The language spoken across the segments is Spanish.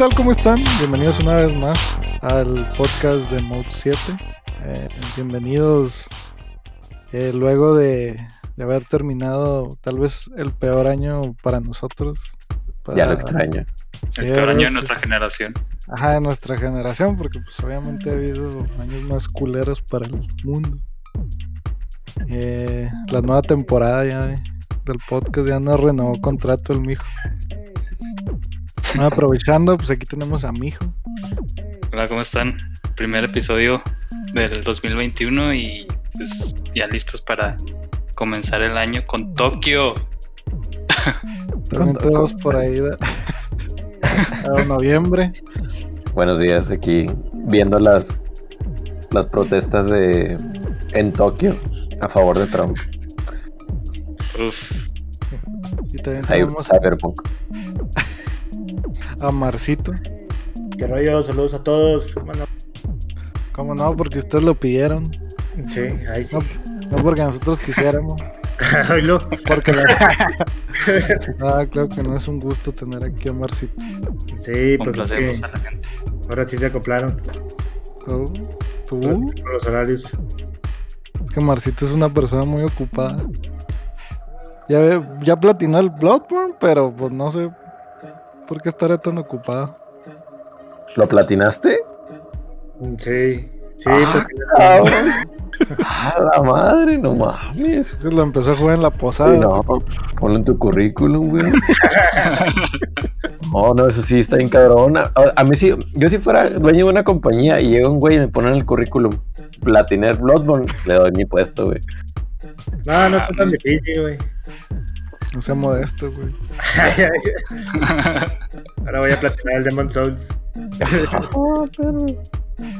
Hola, ¿qué tal? ¿Cómo están? Bienvenidos una vez más al podcast de Mode 7. Eh, bienvenidos eh, luego de, de haber terminado tal vez el peor año para nosotros. Ya lo extraño. Sí, el peor año de nuestra generación. Ajá, de nuestra generación, porque pues obviamente ha habido años más culeros para el mundo. Eh, la nueva temporada ya de- del podcast ya nos renovó contrato el mijo. Bueno, aprovechando, pues aquí tenemos a mijo. Hola, ¿cómo están? Primer episodio del 2021 y pues ya listos para comenzar el año con Tokio. También con- por ahí de- a noviembre. Buenos días, aquí viendo las, las protestas de en Tokio a favor de Trump. Uf, Y también Cyber- tenemos Cyberpunk. A Marcito. ¿Qué rollo? Saludos a todos. Bueno, ¿Cómo no? Porque ustedes lo pidieron. sí, ahí sí. No porque nosotros quisiéramos. Oílo. Porque la... Ah, claro que no es un gusto tener aquí a Marcito. Sí, pues es que a la gente. ahora sí se acoplaron Oh, ¿Tú? los horarios. Es que Marcito es una persona muy ocupada. Ya, ya platinó el Bloodborne, pero pues no sé por qué estará tan ocupado. ¿Lo platinaste? Sí, sí, Ah, pues, cabrón. ¡A la madre! No mames. Es lo empezó a jugar en la posada. Sí, no, ponlo en tu currículum, güey. No, no, eso sí está bien cabrón. A, a mí sí, yo si fuera dueño de una compañía y llega un güey y me pone en el currículum Platiner Bloodborne, le doy mi puesto, güey. no, no está tan difícil, güey. No sea modesto, güey. Ahora voy a platinar el Demon Souls. Ah, pero-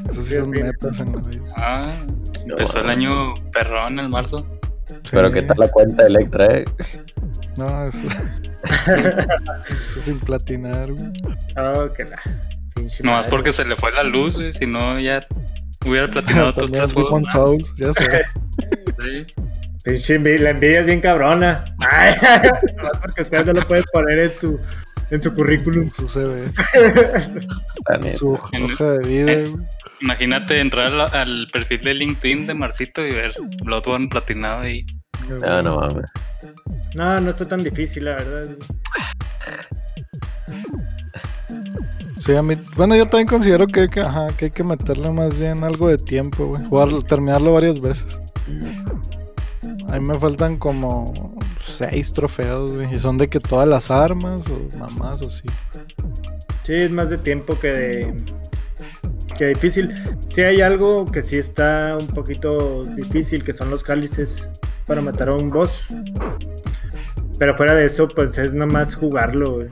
Esos sí son metas en la vida. Ah, empezó el año perrón en marzo. Pero Sí. qué tal la cuenta de Electra, eh. No, eso. eso sin platinar, güey. Oh, que la. Pinche Nomás madre. porque se le fue la luz, güey, si no ya hubiera platinado También tres juegos. Demon más. Souls, ya sé. Sí. Pinche envi- la envidia es bien cabrona. Ay, porque usted no lo puede poner en su, en su currículum. Su CV, neta. su hoja de vida, Eh. Imagínate entrar al, al perfil de LinkedIn de Marcito y ver Bloodborne platinado ahí. Ah, no mames. No, no está tan difícil, la verdad. Sí, a mí, bueno, yo también considero que, hay que, ajá, que hay que meterle más bien algo de tiempo, güey. Jugarlo, terminarlo varias veces. A mí me faltan como seis trofeos, güey. Y son de que todas las armas o mamás así. Sí, es más de tiempo que de. que difícil. Sí hay algo que sí está un poquito difícil, que son los cálices para matar a un boss. Pero fuera de eso, pues es nomás jugarlo, güey.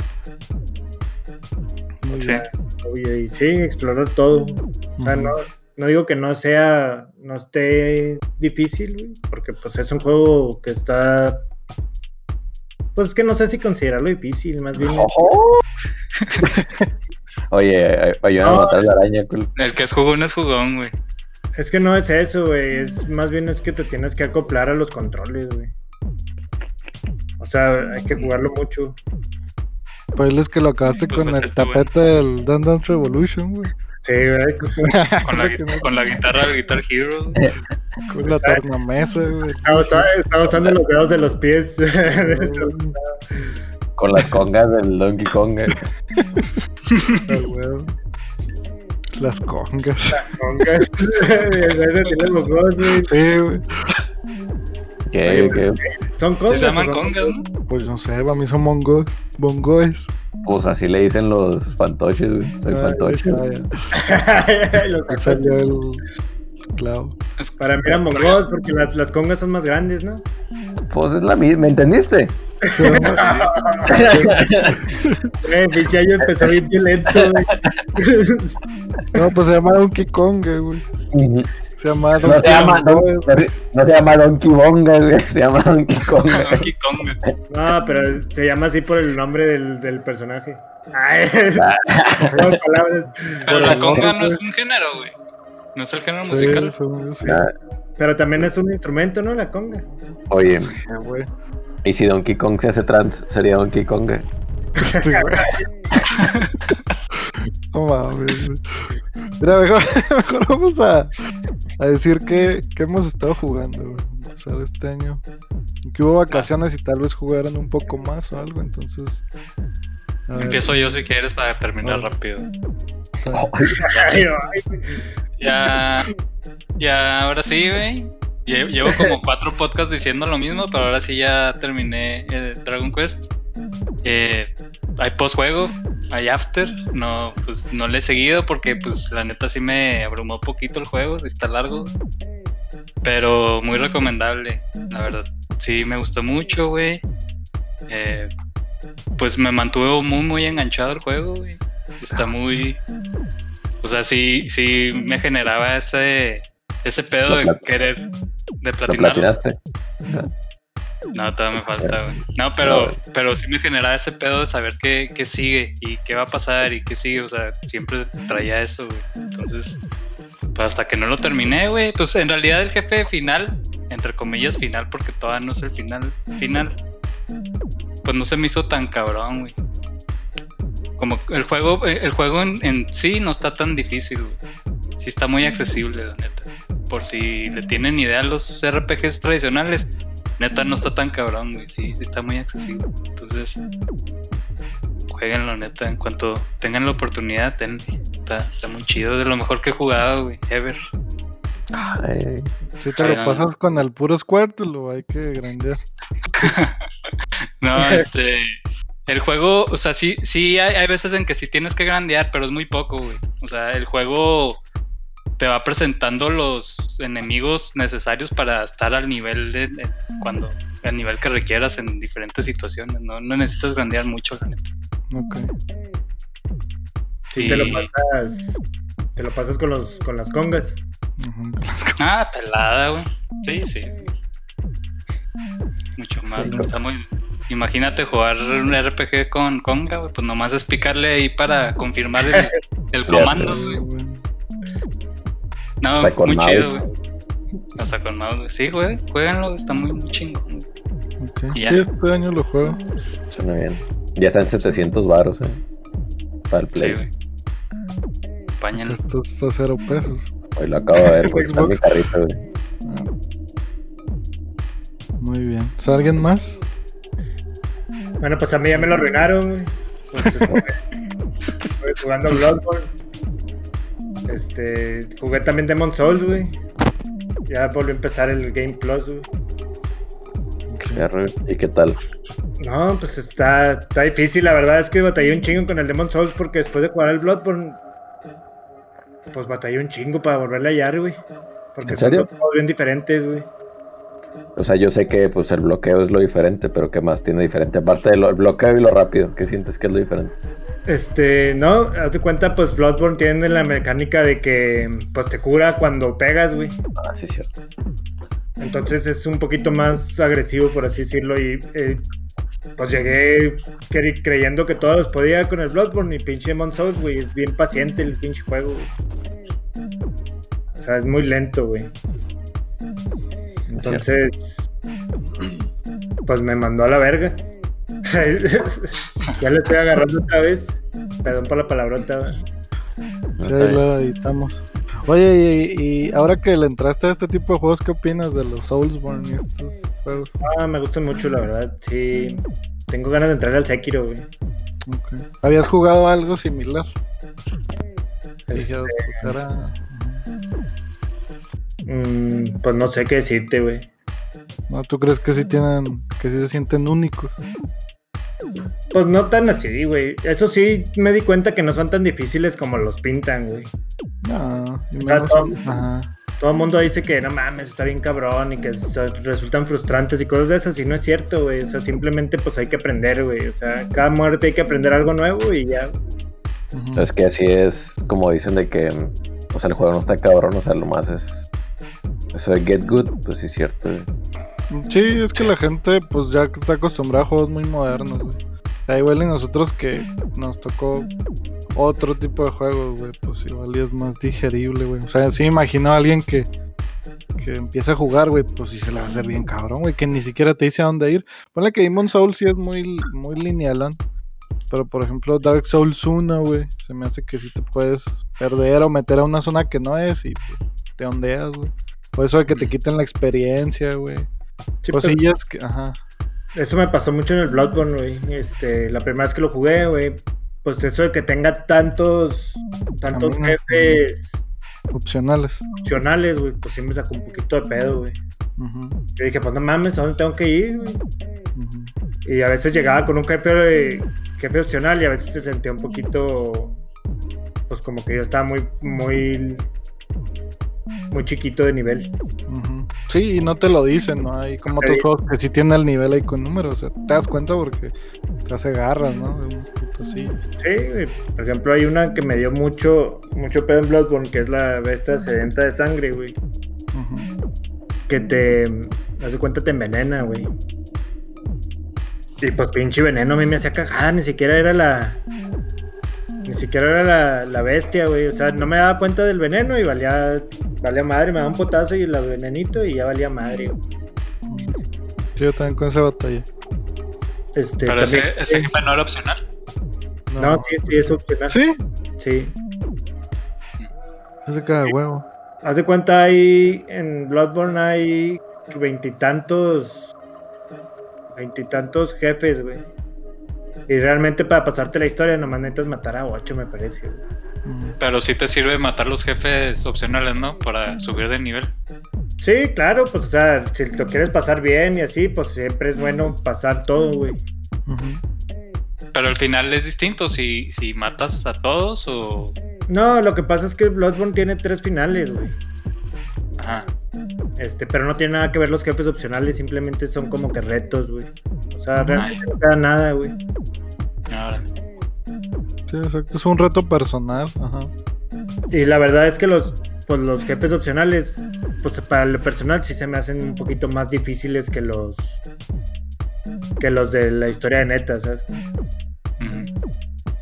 Muy Sí. bien. Obvio, y sí, explorar todo. O sea, no, no digo que no sea, no esté difícil, güey, porque pues es un juego que está... Pues es que no sé si considerarlo difícil, más bien... Oye, ayúdame a matar a la araña. El que es jugón es jugón, güey. Es que no es eso, güey. Es más bien es que te tienes que acoplar a los controles, güey. O sea, hay que jugarlo mucho. Pues es que lo acabaste Pues con el bueno. tapete del Dance Dance Revolution, güey. Sí, güey. Con la, con la guitarra del Guitar Hero. güey. Con la tornamesa, güey. Estaba, usando los dedos de los pies. Con las congas del Donkey Kong. eh. Ah, güey. Las congas. Congas. Dos, güey. Sí, güey. Que, Son congas. se llaman congas, ¿no? Pues no sé, para mí son mongos. Bongoes. pues así le dicen los fantoches, güey. Soy Ay, fantoche. ya, Los ya salió el clavo. Es- Para mí eran mongos porque las, las congas son más grandes, ¿no? Pues es la misma, ¿me entendiste? Eh, pinche año empezó bien violento, güey. No, pues se llama Donkey Kong, güey. Se llama No Donkey se llama, Don- Kong. no se- no se llama Donkey Bonga, güey. Se llama Donkey Kong. Donkey Kong, güey. No, pero se llama así por el nombre del, del personaje. Ay, no, palabras. Pero la conga no es un género, güey. No es el género Sí, musical. sí. Ah, Pero también es un instrumento, ¿no? La conga. Oye, Sí, güey. ¿y si Donkey Kong se hace trans, sería Donkey Kong? No mames. Mira, mejor, mejor vamos a, a decir que, que hemos estado jugando, güey. O sea, este año. Que hubo vacaciones y tal vez jugaran un poco más o algo, entonces. Empiezo yo si quieres para terminar Órale. rápido. o. Ya, ya, ahora sí, güey. Lle- Llevo como cuatro podcasts diciendo lo mismo, pero ahora sí ya terminé eh, Dragon Quest. Eh, hay postjuego, hay after. No, pues no le he seguido porque, pues, la neta sí me abrumó poquito el juego, sí está largo. Pero muy recomendable, la verdad. Sí, me gustó mucho, güey. Eh, pues me mantuvo muy, muy enganchado el juego, güey. Está muy. O sea, sí, sí me generaba ese, ese pedo Lo de querer. De ¿Lo platinar. platinaste? No, todavía me falta, güey. No, pero, pero sí me generaba ese pedo de saber qué, qué sigue y qué va a pasar y qué sigue. O sea, siempre traía eso, güey. Entonces, pues hasta que no lo terminé, güey. Pues en realidad el jefe final, entre comillas final, porque todavía no es el final final, pues no se me hizo tan cabrón, güey. Como el juego, el juego en, en sí no está tan difícil, güey. Sí está muy accesible, la neta. Por si le tienen idea a los RPGs tradicionales, neta no está tan cabrón, güey. Sí, sí está muy accesible. Entonces, jueguenlo, neta. En cuanto tengan la oportunidad, tenle. Está, está muy chido. De lo mejor que he jugado, güey. Ever. Ay, si te lo pasas con el puro lo hay que grandear. No, este. El juego, o sea, sí, sí hay, hay veces en que sí tienes que grandear, pero es muy poco, güey. O sea, el juego te va presentando los enemigos necesarios para estar al nivel de, de- cuando al nivel que requieras en diferentes situaciones. No, no necesitas grandear mucho, la neta. Ok. Si te lo pasas. Te lo pasas con los con las congas. Ah, pelada, güey. Sí, sí. Mucho más. Sí, Está muy. Imagínate jugar un RPG con Conga, güey. Pues nomás es picarle ahí para confirmar el, el comando, güey. No, Hasta con muy mouse. chido, güey. Hasta con mouse, güey. Sí, güey. Jueganlo, está muy, muy chingón. güey. ok. Ya. Sí, este año lo juego. suena bien. Ya está en 700 baros, eh. Para el Play. Sí, güey. Esto está a cero pesos. Hoy lo acabo de ver, güey. Está en mi carrito, güey. Muy bien. ¿Es alguien más? Bueno, pues a mí ya me lo arruinaron, güey. Entonces, estuve jugando Bloodborne. Este, jugué también Demon Souls, güey. Ya volvió a empezar el Game Plus, güey. ¿Y qué tal? No, pues está, está difícil, la verdad es que batallé un chingo con el Demon Souls porque después de jugar el Bloodborne, pues batallé un chingo para volverle a hallar, güey. Porque ¿En serio? son bien diferentes, güey. O sea, yo sé que pues el bloqueo es lo diferente, pero ¿qué más tiene diferente? Aparte del bloqueo y lo rápido, ¿qué sientes que es lo diferente? Este, no, haz de cuenta, pues Bloodborne tiene la mecánica de que pues te cura cuando pegas, güey. Ah, sí, es cierto. Entonces es un poquito más agresivo, por así decirlo. Y eh, pues llegué cre- creyendo que todos podía con el Bloodborne y pinche Demon Souls, güey. Es bien paciente el pinche juego, güey. O sea, es muy lento, güey. Entonces, pues me mandó a la verga. ya le estoy agarrando otra vez. Perdón por la palabrota. Sí, ahí lo editamos. Oye, y, y ahora que le entraste a este tipo de juegos, ¿qué opinas de los Soulsborne y estos juegos? Ah, me gustan mucho, la verdad. Sí. Tengo ganas de entrar al Sekiro, güey. Ok. ¿Habías jugado algo similar? Este, pues, era- mm, pues no sé qué decirte, güey. ¿No? ¿Tú crees que sí tienen, que sí se sienten únicos? Pues no tan así, güey. Eso sí, me di cuenta que no son tan difíciles como los pintan, güey. No, O sea. Todo el mundo dice que no mames, está bien cabrón y que so- resultan frustrantes y cosas de esas, y no es cierto, güey. O sea, simplemente pues hay que aprender, güey. O sea, cada muerte hay que aprender algo nuevo y ya. Es que así es como dicen de que, o sea, el juego no está cabrón, o sea, lo más es... Eso de get good, pues sí es cierto. güey. Sí, es que la gente pues ya está acostumbrada a juegos muy modernos, güey. Da igual y nosotros que nos tocó otro tipo de juegos, güey, pues igual y es más digerible, güey. O sea, sí imagino a alguien que, que empieza a jugar, güey, pues sí se le va a hacer bien cabrón, güey, que ni siquiera te dice a dónde ir. Ponle que Demon Soul sí es muy, muy. Pero por ejemplo, Dark Souls 1, güey, se me hace que si te puedes perder o meter a una zona que no es y te ondeas, güey. Por eso de que te quiten la experiencia, güey. Sí, pero Cosillas que, ajá. eso me pasó mucho en el Bloodborne, güey. Este, la primera vez que lo jugué, güey. Pues eso de que tenga tantos, tantos jefes Opcionales. opcionales, güey, pues sí me sacó un poquito de pedo, güey. Yo dije, pues no mames, ¿a dónde tengo que ir, güey? Y a veces llegaba con un jefe, jefe opcional y a veces se sentía un poquito, pues como que yo estaba muy, muy, muy chiquito de nivel. Sí, y no te lo dicen, ¿no? Hay como otros Sí. juegos que sí tienen el nivel ahí con números. O sea, te das cuenta porque te hace garras, ¿no? De unos putos. Sí, güey. por ejemplo, hay una que me dio mucho, mucho pedo en Bloodborne, que es la bestia sedenta de sangre, güey. Que te, haz de cuenta, te envenena, güey. Y pues pinche veneno a mí me hacía cagada, ni siquiera era la... Ni siquiera era la, la bestia, güey. O sea, no me daba cuenta del veneno y valía, valía madre. Me daba un potazo y el venenito y ya valía madre. güey. Sí, yo también con esa batalla. Este, Pero ese, también- ese jefe no era opcional. No, sí, sí, es opcional. Sí, Sí. ese cada huevo. Haz de cuenta, hay en Bloodborne hay veintitantos. Veintitantos jefes, güey. Y realmente para pasarte la historia nomás necesitas matar a ocho, me parece. güey. Pero sí te sirve matar los jefes opcionales, ¿no? Para subir de nivel. Sí, claro, pues o sea, si lo quieres pasar bien y así, pues siempre es bueno pasar todo, güey. Pero al final es distinto si, si matas a todos o. No, lo que pasa es que Bloodborne tiene tres finales, güey. Ajá. Este, pero no tiene nada que ver los jefes opcionales, simplemente son como que retos, güey. O sea, Ay. realmente no queda nada, güey. Ahora. Sí, exacto. Es un reto personal. Ajá. Y la verdad es que los, pues, los jefes opcionales, pues para lo personal sí se me hacen un poquito más difíciles que los que los de la historia de neta, ¿sabes?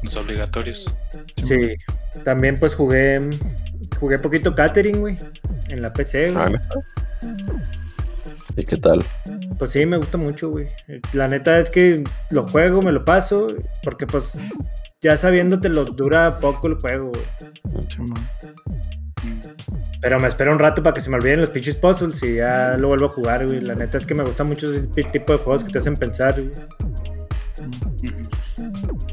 Los obligatorios. Sí. También pues jugué jugué poquito catering, güey, en la PC, güey. Ah. ¿Y qué tal? Pues sí, me gusta mucho, güey. La neta es que lo juego, me lo paso, porque pues ya sabiéndote lo dura poco el juego, güey. Pero me espero un rato para que se me olviden los pinches puzzles y ya lo vuelvo a jugar, güey. La neta es que me gusta mucho ese tipo de juegos que te hacen pensar, güey.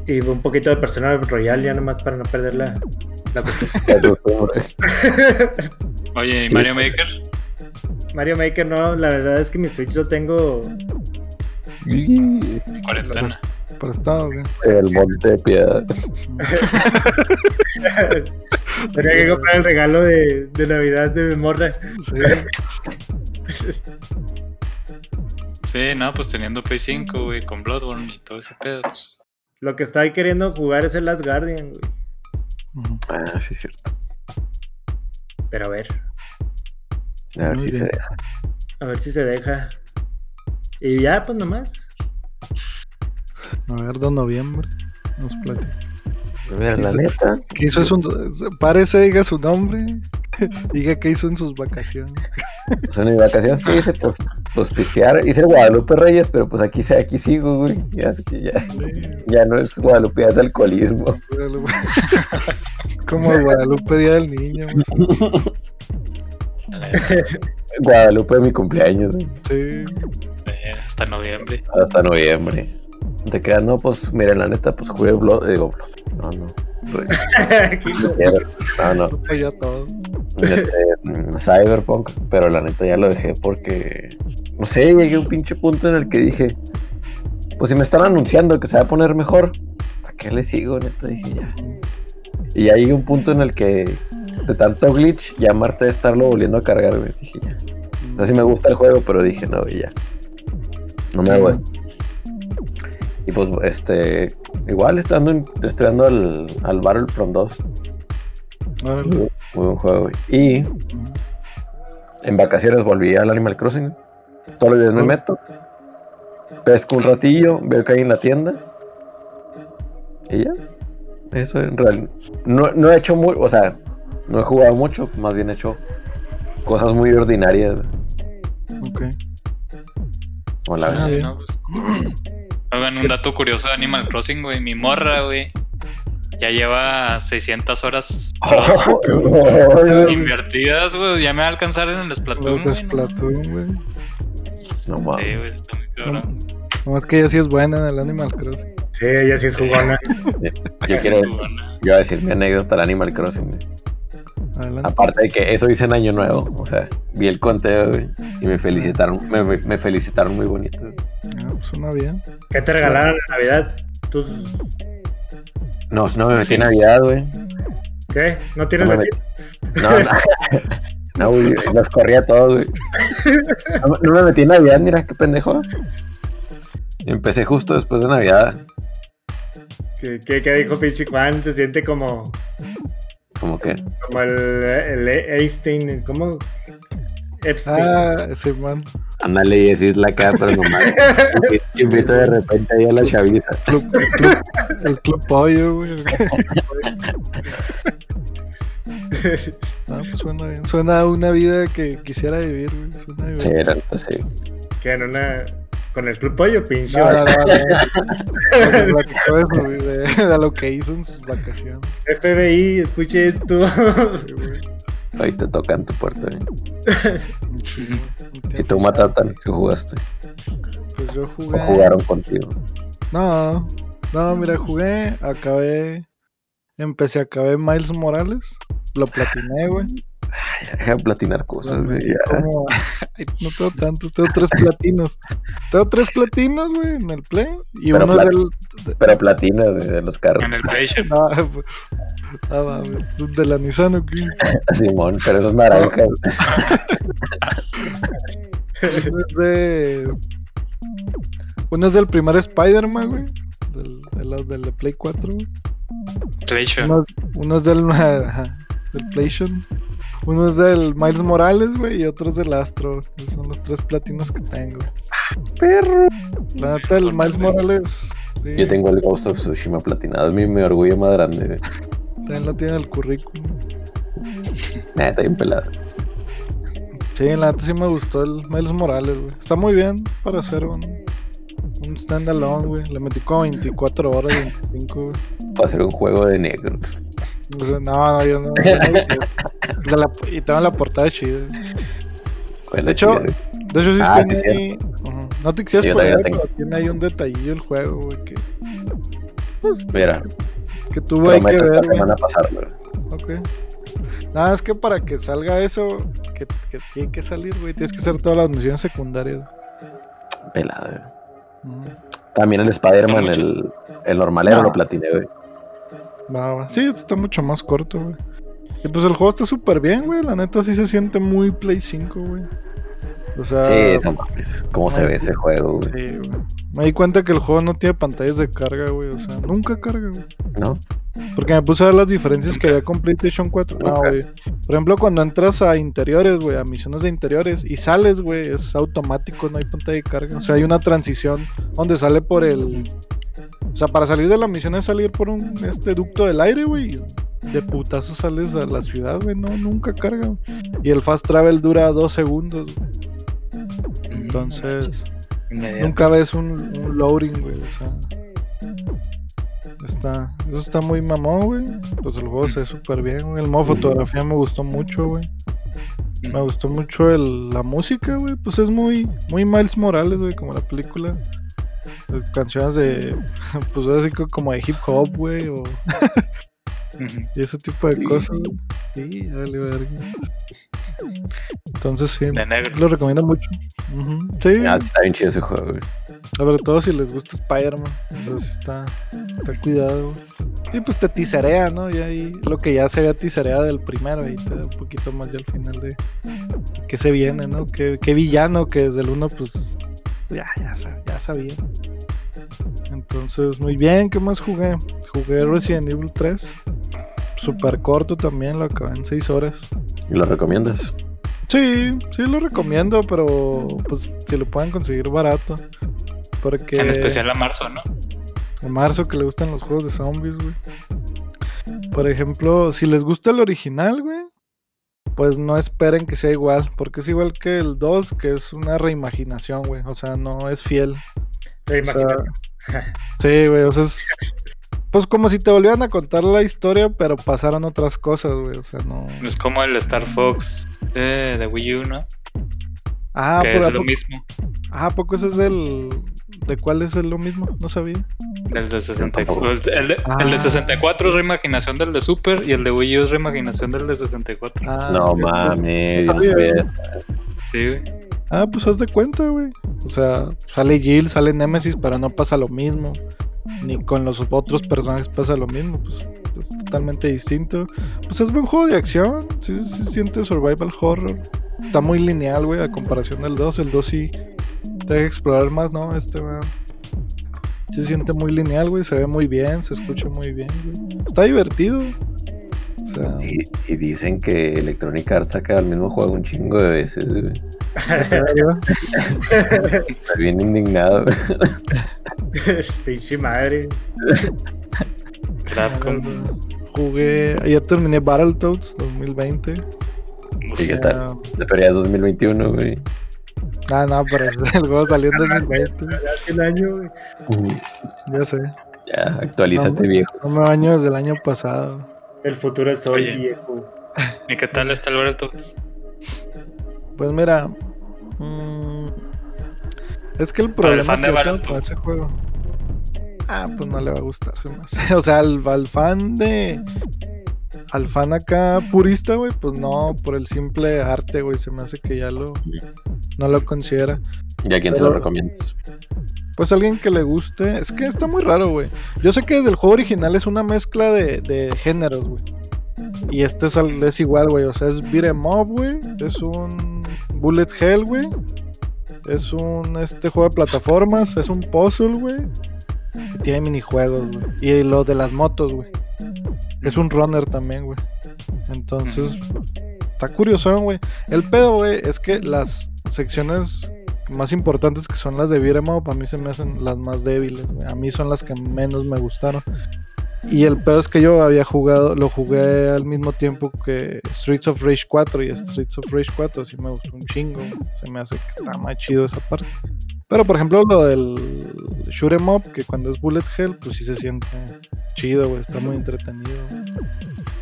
Y un poquito de Personal Royal ya nomás para no perder la, la costumbre. Oye, ¿y Mario Maker? Mario Maker no, la verdad es que mi Switch lo tengo. Y Cuarentena. Prestado, güey. El monte de piedad. Tenía que comprar el regalo de, de Navidad de mi morra. Sí. Sí, no, pues teniendo Play 5, güey, con Bloodborne y todo ese pedo. Pues. Lo que estoy queriendo jugar es el Last Guardian, güey. Ah, sí, es cierto. Pero a ver, A ver Muy si se deja. a ver si se deja. Y ya, pues nomás. A ver, de noviembre. Nos platica. Mira, la neta. ¿Qué hizo su... Parece, diga su nombre. diga qué hizo en sus vacaciones. Pues en mis vacaciones que hice, pues, pues pistear. Hice Guadalupe Reyes, pero pues aquí, se- aquí sigo, güey. Ya, que ya, ya no es Guadalupe, ya es alcoholismo. Como Guadalupe Día del Niño. Guadalupe de mi cumpleaños. Sí. Eh, hasta noviembre. Hasta noviembre. Te creas, no, pues, mira, la neta, pues jugué Blood, digo, Blood, no, no. No, no. Puta, ya todo. Este, mm, Cyberpunk, pero la neta ya lo dejé porque, no sé, llegué a un pinche punto en el que dije, pues si me están anunciando que se va a poner mejor, ¿para qué le sigo? Neta, dije ya. Y ya llegué a un punto en el que, de tanto glitch, ya Marte de estarlo volviendo a cargar, güey. Dije ya. O sea, sí me gusta el juego, pero dije no, y ya. No me hago esto. Y pues, este, igual estoy dando al, al Battlefront 2. Órale. Muy, muy buen juego, güey. Y en vacaciones volví al Animal Crossing. Todos los días me meto. Pesco un ratillo, veo que hay en la tienda. Y ya. Eso en realidad. No, no he hecho muy. O sea, no he jugado mucho. Más bien he hecho cosas muy ordinarias. Ok. O la Ah. No, pues, Oigan, un dato curioso de Animal Crossing, güey. Mi morra, güey. Ya lleva 600 horas Oh, invertidas, güey. Ya me va a alcanzar en el Splatoon, güey. No, Splatoon, güey. No Sí, mames. güey, está muy cabrón. Nomás que ella sí es buena en el Animal Crossing. Sí, ella sí es jugona. Yo quiero, yo iba a decir mi anécdota del Animal Crossing, güey. Adelante. Aparte de que eso hice en Año Nuevo, o sea, vi el conteo, güey, y me felicitaron, me, felicitaron muy bonito. Ah, pues suena bien. ¿Qué te regalaron en Navidad? ¿Tú No, no me metí en Navidad, güey. qué? ¿No tienes No me vecino? No, no. No, güey, los corría a todos, güey. No, no me metí en Navidad, mira, qué pendejo. Empecé justo después de Navidad. ¿Qué, qué, qué dijo pinche Juan? Se siente como, Como que, como el, el Einstein, ¿cómo? Epstein. Ah, ese man. ándale y decís la cara, pero nomás. Invito de repente ahí a la chaviza. Club- el, club, el club pollo, güey. Pues suena bien. Suena a una vida que quisiera vivir, güey. Suena Sí, bien. era, pues, sí. que en una. Con el club pollo, pinche. No, no, no, no. Me platicó eso, güey, de, de lo que hizo en sus vacaciones. FBI, escuche esto. Sí. Ahí te tocan tu puerta. Sí, güey. Y tú, Matatan, que jugaste. Pues yo O jugué. jugaron contigo. No, no, mira, jugué, acabé. Empecé, acabé Miles Morales. Lo platiné, güey. Deja de platinar cosas, güey. Ay, No tengo tantos, tengo tres platinos. Tengo tres platinos, güey, en el Play. Y Pero uno es plat- del. de- Pero platinas, güey, de los carros. En el PlayStation. Ah, pues, ah, mames, de la Nissan, ¿o qué? Simón, pero esos naranjas. Uno es de. Uno es del primer Spider-Man, güey. Del, de la- del de Play 4, güey. PlayStation. Uno, uno es del, ajá, del PlayStation. Uno es del Miles Morales, güey. Y otro es del Astro. Esos son los tres platinos que tengo. Perro. La neta, el Miles Morales. sí, Yo tengo el Ghost of Tsushima platinado. Es mi, mi orgullo más grande, güey. También lo tiene en el currículum. Nah, está bien pelado. Sí, la neta sí me gustó el Miles Morales, güey. Está muy bien para hacer un, un standalone, güey. Le metí como 24 horas, 25, güey. Para hacer un juego de negros. No, no, yo no. no, güey. La- y tengo la portada chida. De hecho, sí, De hecho, sí Ah, tiene sí, ahí. No te quisieras Sí, poner, pero tiene ahí un detallillo el juego, güey. Que, mira, que tuvo ahí que ver, güey. semana pasarlo. Ok. Nada, es que para que salga eso, que, que tiene que salir, güey, tienes que hacer todas las misiones secundarias. Pelado, güey. También el Spider-Man, el, el normalero, No. lo platiné, güey. Va, va. Sí, está mucho más corto, güey. Y pues el juego está súper bien, güey. La neta sí se siente muy Play 5, güey. O sea, Sí, no mames. ¿Cómo se ve ese juego, güey? sí, güey. Me di cuenta que el juego no tiene pantallas de carga, güey. O sea, nunca carga, güey. ¿No? Porque me puse a ver las diferencias que había con PlayStation 4. No, güey. Por ejemplo, cuando entras a interiores, güey, a misiones de interiores y sales, güey, es automático, no hay pantalla de carga. O sea, hay una transición donde sale por el. O sea, para salir de la misión es salir por un este ducto del aire, güey. De putazo sales a la ciudad, güey. No, nunca carga. güey. Y el fast travel dura dos segundos, güey. Entonces. Inmediato. Nunca ves un, un loading, güey. O sea. Está. Eso está muy mamón, güey. Pues el juego se ve súper bien, güey. El modo fotografía me gustó mucho, güey. Me gustó mucho el, la música, güey. Pues es muy, muy Miles Morales, güey, como la película. Las canciones de. Pues así co- como de hip hop, güey. O, Y ese tipo de Sí. cosas. Sí, dale, verga. Entonces sí. Negro. Lo recomiendo mucho. Sí. Ah, está bien chido ese juego, güey. Sobre todo si les gusta Spider-Man. Entonces está, está cuidado. güey. Y pues te tiserea, ¿no? Y ahí lo que ya se había tisereado del primero. Y te da un poquito más ya al final de qué se viene, ¿no? Qué, qué villano que desde el 1 pues ya, ya, sab- ya sabía. Entonces, muy bien. ¿Qué más jugué? Jugué Resident Evil 3. Super corto también, lo acabé en 6 horas. ¿Y lo recomiendas? Sí, sí lo recomiendo, pero pues si lo pueden conseguir barato. Porque En especial a marzo, ¿no? a Marzo que le gustan los juegos de zombies, güey. Por ejemplo, si les gusta el original, güey, pues no esperen que sea igual, porque es igual que el 2, que es una reimaginación, güey. O sea, no es fiel. Te O sea, imaginas. Sí, güey, o sea, es... Pues como si te volvieran a contar la historia, pero pasaron otras cosas, güey, o sea, no... Es como el Star Fox eh, de Wii U, ¿no? Ah, que por es ¿a lo poco- mismo. Ah, ¿a poco ese es el... ¿De cuál es el lo mismo? No sabía. El de 64. El, el de, Ah. el de 64 es reimaginación del de Super y el de Wii U es reimaginación del de 64. Ah, No mames, no Sabía. Sí, güey. Ah, pues haz de cuenta, güey. O sea, sale Jill, sale Nemesis, pero no pasa lo mismo. Ni con los otros personajes pasa lo mismo. Pues es totalmente distinto. Pues es buen juego de acción. Sí, sí siente survival horror. Está muy lineal, güey, a comparación del 2. El 2 sí te deja explorar más, ¿no? Este, güey. Se siente muy lineal, güey. Se ve muy bien, se escucha muy bien, güey. Está divertido. Y dicen que Electronic Arts saca el mismo juego un chingo de veces, güey. Estoy bien indignado. Pinche madre. Capcom. Jugué. Ayer terminé Battletoads 2020. ¿Y qué tal? Ah, Pero ya es 2021, güey. Ah, no, pero el juego salió en 2020. Hace un año, güey. Ya sé. Ya, actualízate, No, viejo. No me baño desde el año pasado. El futuro es hoy, Oye. viejo. ¿Y qué tal está el Battletoads? Pues mira. mm, es que el problema fan de que yo tengo con ese juego. Ah, pues no le va a gustar. se me hace. O sea, al, al fan de. Al fan acá purista, güey, pues no, por el simple arte, güey, se me hace que ya lo. No lo considera. ¿Y a quién se lo recomiendas? Pues alguien que le guste. Es que está muy raro, güey. Yo sé que desde el juego original es una mezcla de, de géneros, güey. Y este es, al- es igual, güey. O sea, es beat 'em up, güey. Es un bullet hell, güey. Es un este juego de plataformas. Es un puzzle, güey. Tiene minijuegos, güey. Y lo de las motos, güey. Es un runner también, güey. Entonces, está curioso, güey. El pedo, güey, es que las secciones más importantes que son las de Beat'em Up, a mí se me hacen las más débiles, güey. A mí son las que menos me gustaron. Y el pedo es que yo había jugado, lo jugué al mismo tiempo que Streets of Rage 4 y Streets of Rage 4 sí me gustó un chingo. Se me hace que está más chido esa parte. Pero por ejemplo lo del Shoot 'em Up, que cuando es Bullet Hell, pues sí se siente chido, güey. Está muy entretenido.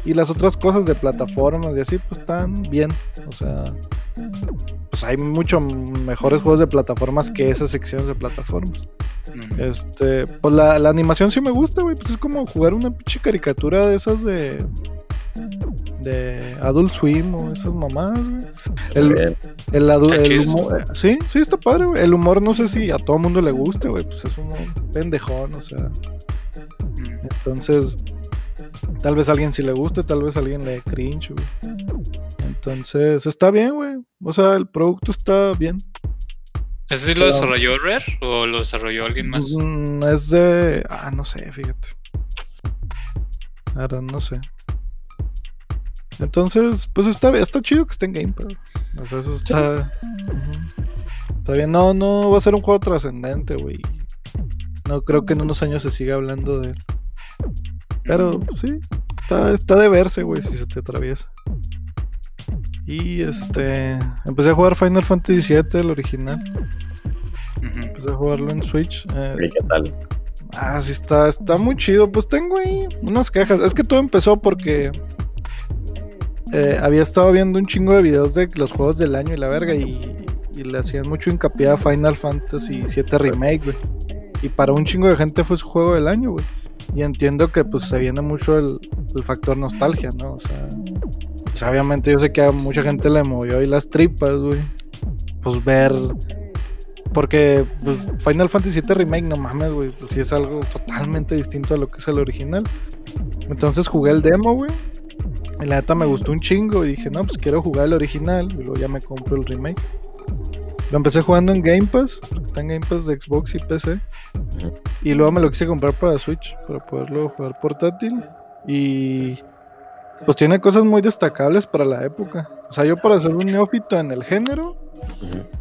Y las otras cosas de plataformas y así, pues están bien. O sea, pues hay mucho mejores juegos de plataformas que esas secciones de plataformas. Este, pues la, la animación sí me gusta, güey. Pues es como jugar una pinche caricatura de esas de. De Adult Swim o esas mamadas, güey. El, el, el humor. eh, Sí, sí, está padre, güey. El humor no sé si a todo mundo le guste, güey. Pues es un pendejón, o sea. Mm. Entonces, tal vez a alguien sí le guste, tal vez a alguien le cringe, güey. Entonces, está bien, güey. O sea, el producto está bien. ¿Ese sí lo Pero- desarrolló Rare o lo desarrolló alguien más? Mm, es de. Ah, no sé, fíjate. Ahora no sé. Entonces, pues está, está chido que esté en Game Pass. O sea, eso está. Está bien. No, no va a ser un juego trascendente, güey. No creo que en unos años se siga hablando de él. Pero sí, está, está de verse, güey, si se te atraviesa. Y este. Empecé a jugar Final Fantasy VII, el original. Empecé a jugarlo en Switch. eh, ¿Y qué tal? Ah, sí está, está muy chido. Pues tengo ahí unas cajas. Es que todo empezó porque eh, había estado viendo un chingo de videos de los juegos del año y la verga y, y le hacían mucho hincapié a Final Fantasy VII Remake, güey. Y para un chingo de gente fue su juego del año, güey. Y entiendo que pues se viene mucho el, factor nostalgia, ¿no? O sea, sea, obviamente yo sé que a mucha gente le movió ahí las tripas, güey. Pues ver porque pues, Final Fantasy VII Remake, no mames, güey. Pues sí es algo totalmente distinto a lo que es el original. Entonces jugué el demo, güey. La neta me gustó un chingo. Y dije, no, pues quiero jugar el original. Y luego ya me compro el remake. Lo empecé jugando en Game Pass. Está en Game Pass de Xbox y PC. Y luego me lo quise comprar para Switch. Para poderlo jugar portátil. Y. Pues tiene cosas muy destacables para la época. O sea, yo para ser un neófito en el género.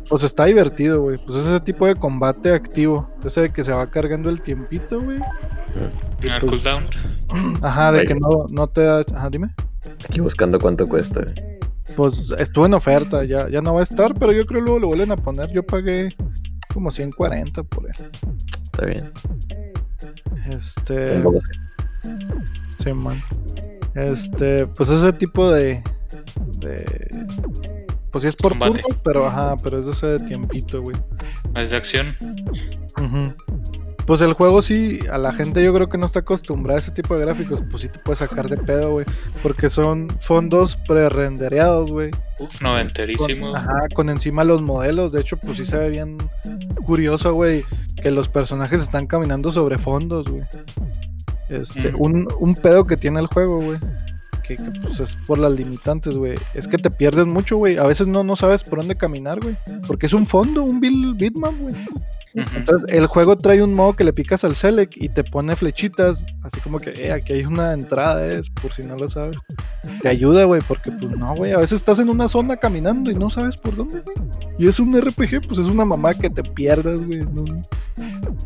Pues está divertido, güey. Pues es ese tipo de combate activo. Ese de que se va cargando el tiempito, güey. Pues, cooldown. Ajá, de Ahí. que no, no te da. Ajá, dime. Aquí buscando cuánto cuesta. Pues estuvo en oferta, ya, ya no va a estar, pero yo creo luego lo vuelven a poner. Yo pagué como 140 por él. Está bien. Este. Sí, man. Este, pues ese tipo de. de pues sí es por Combate. turnos, pero ajá, pero es de de tiempito, güey. Es de acción. Pues el juego sí, a la gente yo creo que no está acostumbrada a ese tipo de gráficos, pues sí te puede sacar de pedo, güey. Porque son fondos pre-rendereados, güey. Uf, Con, noventerísimo. ajá, con encima los modelos. De hecho, pues sí se ve bien curioso, güey, que los personajes están caminando sobre fondos, güey. Este, Mm. un, un pedo que tiene el juego, güey. Que, que, pues es por las limitantes, güey. Es que te pierdes mucho, güey. A veces no, no sabes por dónde caminar, güey. Porque es un fondo, un bitmap, güey. Entonces, el juego trae un modo que le picas al select y te pone flechitas, así como que, eh, aquí hay una entrada, es, por si no lo sabes. Te ayuda, güey, porque, pues, no, güey, a veces estás en una zona caminando y no sabes por dónde, güey. Y es un RPG, pues, es una mamá que te pierdas, güey,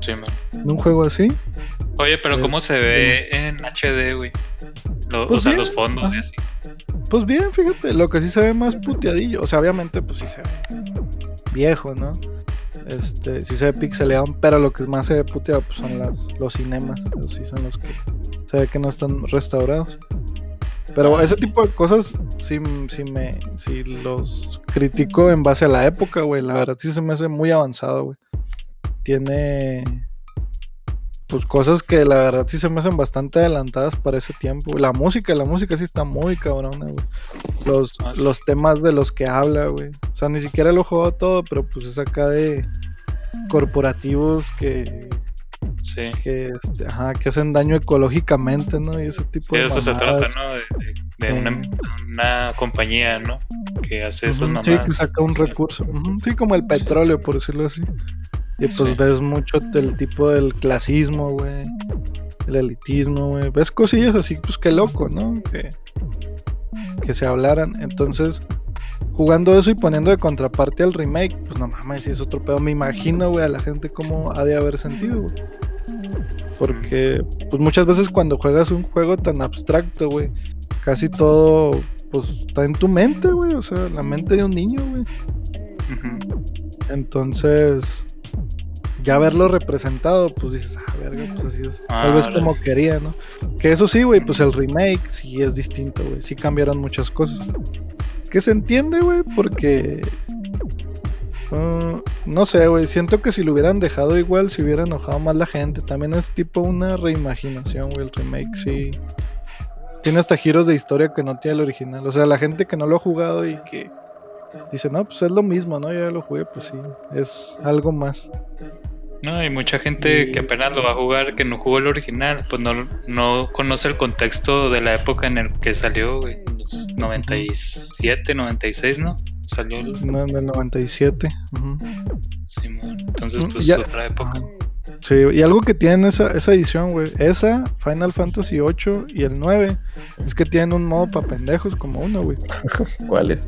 Sí, man. en un juego así. Oye, pero Eh, ¿cómo se ve en HD, güey? Lo- Pues o sea, bien, los fondos y así. Pues bien, fíjate, lo que sí se ve más puteadillo, o sea, obviamente, pues, sí se ve viejo, ¿no? Este, sí se ve pixeleado, pero lo que más se ve puteado, pues, son las, los cinemas, esos sí son los que se ve que no están restaurados. Pero ese tipo de cosas sí, sí me sí los critico en base a la época, güey. La verdad sí se me hace muy avanzado, güey. Tiene pues cosas que la verdad sí se me hacen bastante adelantadas para ese tiempo. La música, la música sí está muy cabrona, güey. Los, Ah, sí. los temas de los que habla, güey. O sea, ni siquiera lo juego todo, pero pues es acá de corporativos que, Sí. que, este, ajá, que hacen daño ecológicamente, ¿no? Y ese tipo Sí, de de eso se trata, ¿no? De, de- de una, Eh. una compañía, ¿no? Que hace esas Ujú, mamadas. Sí, que saca un recurso. Ujú, Sí, como el petróleo, por decirlo así. Y pues Sí. ves mucho del tipo del clasismo, güey. El elitismo, güey. Ves cosillas así, pues qué loco, ¿no? Que, que se hablaran. Entonces, jugando eso y poniendo de contraparte al remake, pues no mames, si es otro pedo. Me imagino, güey, a la gente cómo ha de haber sentido, güey. Porque, pues muchas veces cuando juegas un juego tan abstracto, güey, casi todo, pues está en tu mente, güey. O sea, la mente de un niño, güey. Entonces, ya verlo representado, pues dices, ah, verga, pues así es. Tal vez como quería, ¿no? Que eso sí, güey, pues el remake sí es distinto, güey. Sí cambiaron muchas cosas. Que se entiende, güey, porque. ah, no sé, güey. Siento que si lo hubieran dejado igual, se hubiera enojado más la gente. También es tipo una reimaginación, güey, el remake, sí. Tiene hasta giros de historia que no tiene el original. O sea, la gente que no lo ha jugado y que dice, no, pues es lo mismo, ¿no? Ya lo jugué, pues sí. Es algo más. No, hay mucha gente Y- que apenas lo va a jugar, que no jugó el original, pues no, no conoce el contexto de la época en el que salió, güey. en Los 97, 96, ¿no? Salió el No, en el 97. ujú. Simón. Entonces, Mm, pues ya- otra época. Sí, y algo que tiene esa, esa edición, güey, esa, Final Fantasy 8 y el 9, es que tienen un modo para pendejos como uno, güey. ¿Cuál es?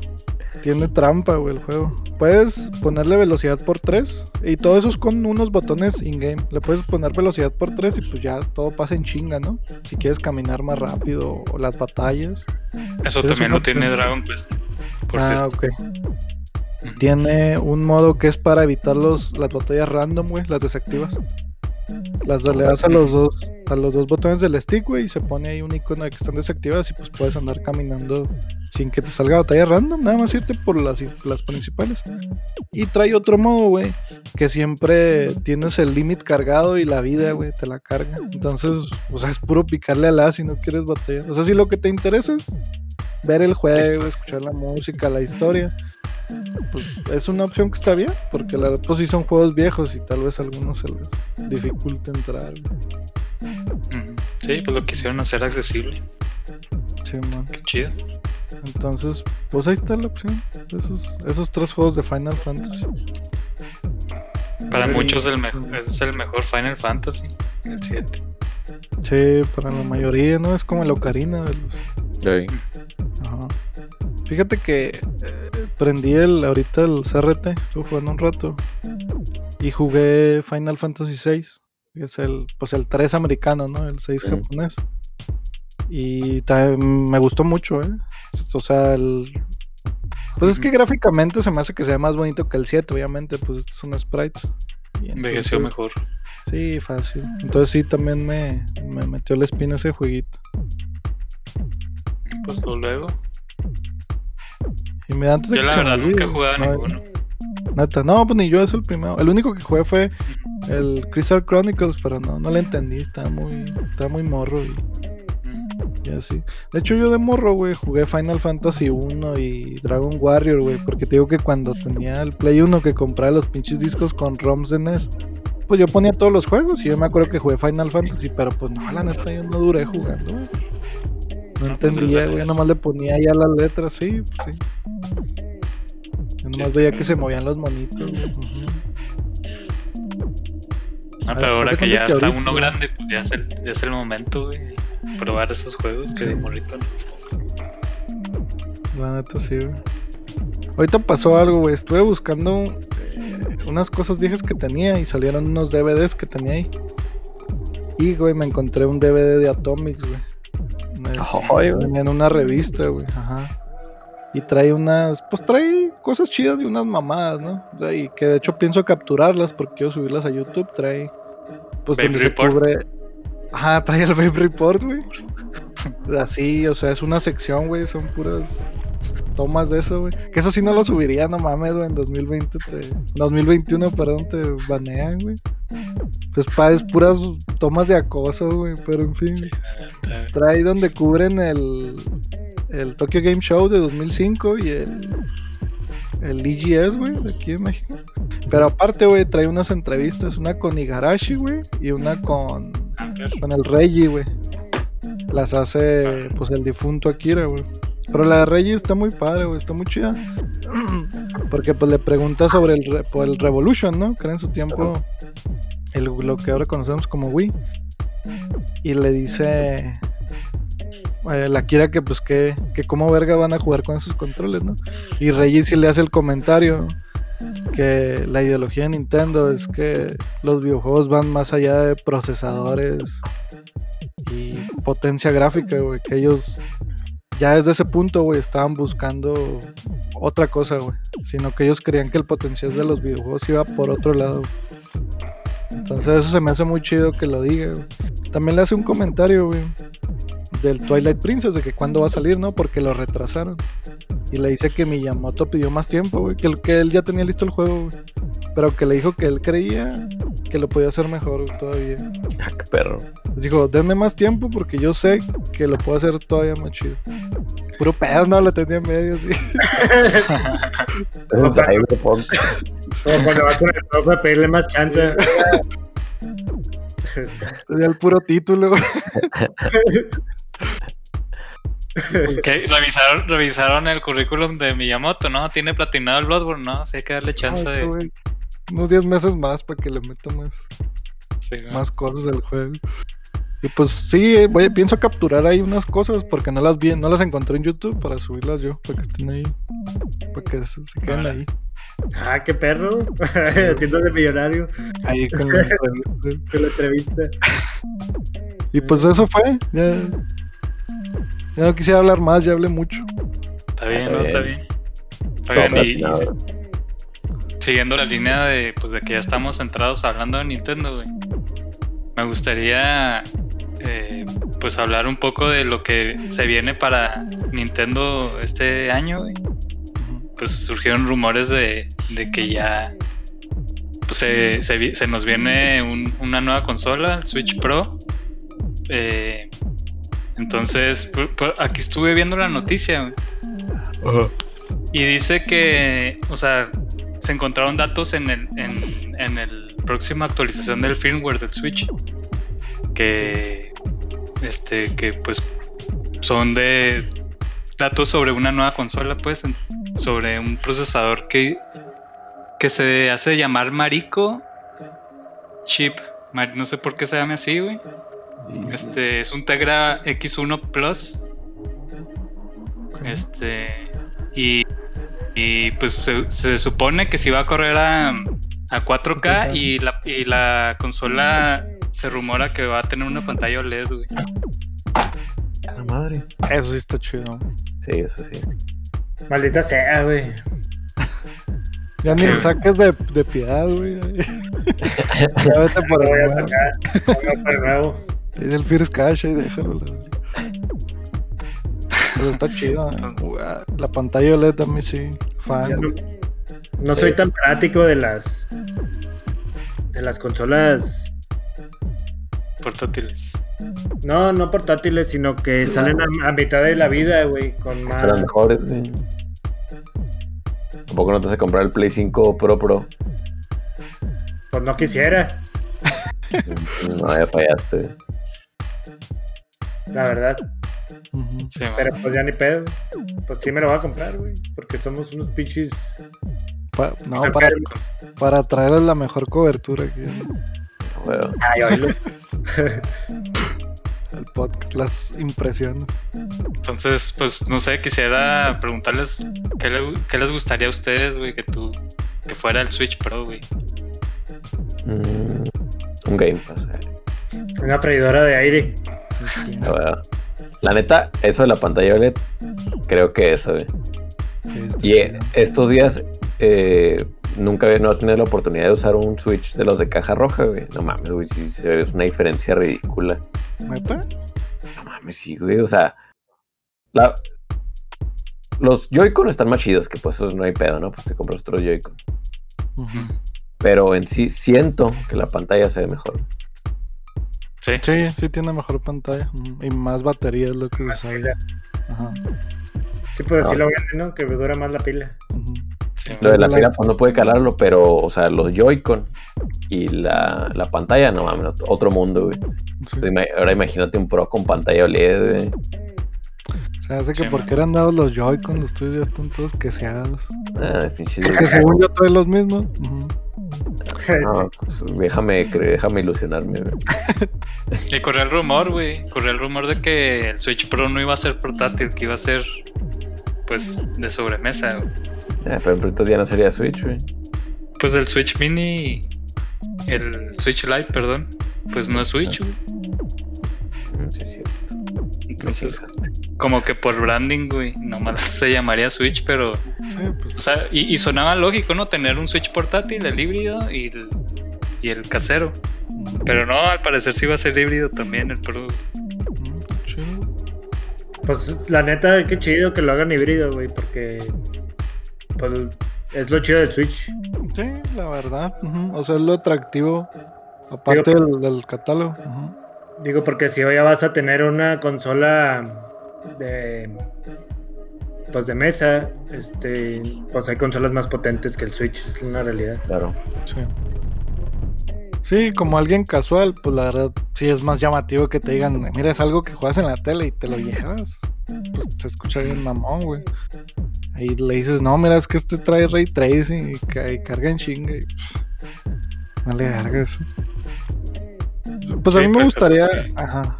Tiene trampa, güey, el juego. Puedes ponerle velocidad por 3 y todo eso es con unos botones in-game. Le puedes poner velocidad por 3 y pues ya todo pasa en chinga, ¿no? Si quieres caminar más rápido o las batallas. Eso es también lo tiene opción. Dragon Quest. Por ah, cierto. ok. Tiene un modo que es para evitar los, las batallas random, güey, las desactivas. Las le das a los dos, a los dos botones del stick, güey, y se pone ahí un icono de que están desactivadas y pues puedes andar caminando sin que te salga batalla random, nada más irte por las, las principales. Y trae otro modo, güey, que siempre tienes el límite cargado y la vida, güey, te la carga. Entonces, o sea, es puro picarle A si no quieres batallar. O sea, si lo que te interesa es ver el juego, escuchar la música, la historia, pues es una opción que está bien, porque la verdad, pues sí son juegos viejos y tal vez a algunos se les dificulte entrar. Sí, pues lo quisieron hacer accesible. Sí, man. Qué chido. Entonces, pues ahí está la opción. Esos, esos tres juegos de Final Fantasy. Para muchos el mejor, ese es el mejor Final Fantasy, el 7. Sí, para la mayoría, ¿no? Es como el Ocarina de los. Ajá. Fíjate que eh, prendí el ahorita el CRT, estuve jugando un rato. Y jugué Final Fantasy VI. que Es el, pues el 3 americano, ¿no? El 6 Mm. japonés. Y me gustó mucho, ¿eh? O sea, el... Pues es que gráficamente se me hace que sea más bonito que el 7, obviamente, pues estos son sprites. Envejeció mejor. Sí, fácil. Entonces sí, también me, me metió la espina ese jueguito. Pues luego. Y me antes de Yo que la me verdad nunca he jugado no, ninguno. Neta, no, pues ni yo es el primero. El único que jugué fue el Crystal Chronicles, pero no, no le entendí. Estaba muy, estaba muy morro y, y así. De hecho, yo de morro, güey, jugué Final Fantasy 1 y Dragon Warrior, güey. Porque te digo que cuando tenía el Play 1 que compraba los pinches discos con ROMs de NES, pues yo ponía todos los juegos. Y yo me acuerdo que jugué Final Fantasy, pero pues no, la neta, yo no duré jugando, güey. No No, entendía, güey. Nomás le ponía ya las letras, sí, pues sí. Yo nomás veía que se movían los monitos, güey. Ujú. Ah, Ah, pero ahora hace que ya que está ahorita- uno grande, pues ya es el, ya es el momento, güey. Probar esos juegos que Sí. de morrito. ¿no? La neta sí, güey. Ahorita pasó algo, güey. Estuve buscando eh, unas cosas viejas que tenía y salieron unos DVDs que tenía ahí. Y, güey, me encontré un DVD de Atomics, güey. Ay, en una revista, güey. Ajá. Y trae unas, pues trae cosas chidas y unas mamadas, ¿no? O sea, y que de hecho pienso capturarlas porque quiero subirlas a YouTube. Trae, pues donde Report. se cubre. Ajá, trae el Vape Report, güey. Así, o sea, es una sección, güey. Son puras tomas de eso, güey. Que eso sí no lo subiría, no mames, güey. En 2020, te, 2021, perdón, te banean, güey. Pues pa, es puras tomas de acoso, güey. Pero en fin. Trae donde cubren el, el Tokyo Game Show de 2005 y el, el EGS, güey, de aquí en México. Pero aparte, güey, trae unas entrevistas, una con Igarashi, güey, y una con, con el Reggie, güey. Las hace, pues, el difunto Akira, güey. Pero la de Reggie está muy padre, güey, está muy chida. Porque, pues, le pregunta sobre el, por el Revolution, ¿no? Que era en su tiempo el, lo que ahora conocemos como Wii. Y le dice eh, la Kira que pues que, que cómo verga van a jugar con esos controles, ¿no? Y Reggie sí le hace el comentario que la ideología de Nintendo es que los videojuegos van más allá de procesadores y potencia gráfica, güey, que ellos ya desde ese punto, güey, estaban buscando otra cosa, güey, sino que ellos creían que el potencial de los videojuegos iba por otro lado. Entonces eso se me hace muy chido que lo diga. güey. También le hace un comentario, güey, del Twilight Princess, de que cuándo va a salir, ¿no? Porque lo retrasaron. Y le dice que Miyamoto pidió más tiempo, güey, que, él- que él ya tenía listo el juego, güey. Pero que le dijo que él creía que lo podía hacer mejor güey, todavía. Ah, qué perro. Les dijo, denme más tiempo porque yo sé que lo puedo hacer todavía más chido. Puro pedo, no, lo tenía en medio así. Es Cyberpunk. Como cuando vas con el profe a pedirle más chance. Tenía el puro título, güey. Revisaron, revisaron el currículum de Miyamoto, ¿no? Tiene platinado el Bloodborne, ¿no? Sí hay que darle chance Ay, de. Unos 10 meses más para que le meta más. sí, ¿no? más cosas del juego. Y pues sí, eh, voy, pienso capturar ahí unas cosas porque no las vi, no las encontré en YouTube para subirlas yo, para que estén ahí, para que se, se queden Vale. ahí. Ah, qué perro. Haciéndose millonario Ahí con la entrevista. con la entrevista. Y pues eso fue. Ya, ya no quisiera hablar más, ya hablé mucho. Está bien, Está ¿no? Está bien. Oigan, y siguiendo la línea de, pues, de que ya estamos centrados hablando de Nintendo, güey. Me gustaría eh, pues hablar un poco de lo que se viene para Nintendo este año, güey. Pues surgieron rumores de, de que ya pues, se, se nos viene un- una nueva consola, el Switch Pro. Eh, entonces, aquí estuve viendo la noticia. Y dice que, o sea, se encontraron datos en el, en, en el próxima actualización del firmware del Switch. Que, este, que pues son de datos sobre una nueva consola, pues, sobre un procesador que, que se hace llamar Marico Chip. Mar- No sé por qué se llame así, güey. Este es un Tegra X1 Plus. Este. Y. Y pues se, se supone que si va a correr a, a 4K y la, y la consola se rumora que va a tener una pantalla OLED, güey. La madre. Eso sí está chido. Sí, eso sí. Maldita sea, güey. Ya ni lo saques de, de piedad, güey. Ya vete por el nuevo. Es el First Cash y déjalo. Pero está chido. eh. La pantalla OLED a mí sí. Fan. No, no soy tan fanático de las de las consolas, Portátiles. no, no portátiles, sino que salen a, a mitad de la vida, güey, con más. Serán mejores, güey. Tampoco no te hace comprar el Play 5 Pro Pro. Pues no quisiera, No, ya fallaste. La verdad. Sí. Pero pues ya ni pedo. Pues sí me lo voy a comprar, güey. Porque somos unos pinches. Pa- no, para, para traerles la mejor cobertura aquí Bueno, Ay, oílo. al podcast, las impresiones. Entonces, pues no sé, quisiera preguntarles qué, le- qué les gustaría a ustedes, güey, que tú que fuera el Switch Pro, güey. mm, un Game Pass. eh. Una freidora de aire. La neta, eso de la pantalla OLED, creo que eso, Y eh, chido. estos días eh, nunca había no he tenido la oportunidad de usar un Switch de los de caja roja, güey. No mames, güey, sí, sí, es una diferencia ridícula. No mames, sí, güey. O sea, la- los Joy-Con están más chidos, que pues no hay pedo, ¿no? Pues te compras otros Joy-Con. Pero en sí siento que la pantalla se ve mejor. Sí. Sí, sí tiene mejor pantalla. ujú, Y más batería es lo que se sabe. Ajá. Sí, pues así Ah. lo venden, ¿no? Que dura más la pila. sí, Lo de la La- pila, pues no puede calarlo, pero, o sea, los Joy-Con y la, la pantalla, no mames, otro mundo, güey. Sí. Ahora imagínate un Pro con pantalla OLED, güey. Se hace que Sí, porque man. eran nuevos los Joy-Con, los tuyos ya están todos queseados. Ah, pinches Porque según yo trae los mismos. ujú. No, pues, déjame, déjame ilusionarme. Y corrió el rumor, güey. Corrió el rumor de que el Switch Pro no iba a ser portátil, que iba a ser, pues, de sobremesa, güey. Ah, pero entonces ya no sería Switch, güey. Pues el Switch Mini, el Switch Lite, perdón, pues no es Switch, güey. Mm, Sí, es cierto. Me Entonces, como que por branding, güey, nomás se llamaría Switch, pero, Sí, pues. o sea, y, y sonaba lógico, ¿no? Tener un Switch portátil, el híbrido y el, y el casero. Pero no, al parecer sí va a ser híbrido también el Pro. chido. Pues la neta, qué chido que lo hagan híbrido, güey. Porque. Pues es lo chido del Switch. Sí, la verdad. O sea, es lo atractivo. Aparte del, del catálogo. ujú. Digo, porque si ya vas a tener una consola de. Pues de mesa, este. Pues hay consolas más potentes que el Switch, es una realidad. Claro. Sí. Sí, como alguien casual, pues la verdad sí es más llamativo que te digan, mira, es algo que juegas en la tele y te lo llevas. Pues se escucha bien mamón, güey. Ahí le dices, no, mira, es que este trae ray tracing y, y carga en chinga y pff, no le cargas. Pues a mí me gustaría, sí. ajá.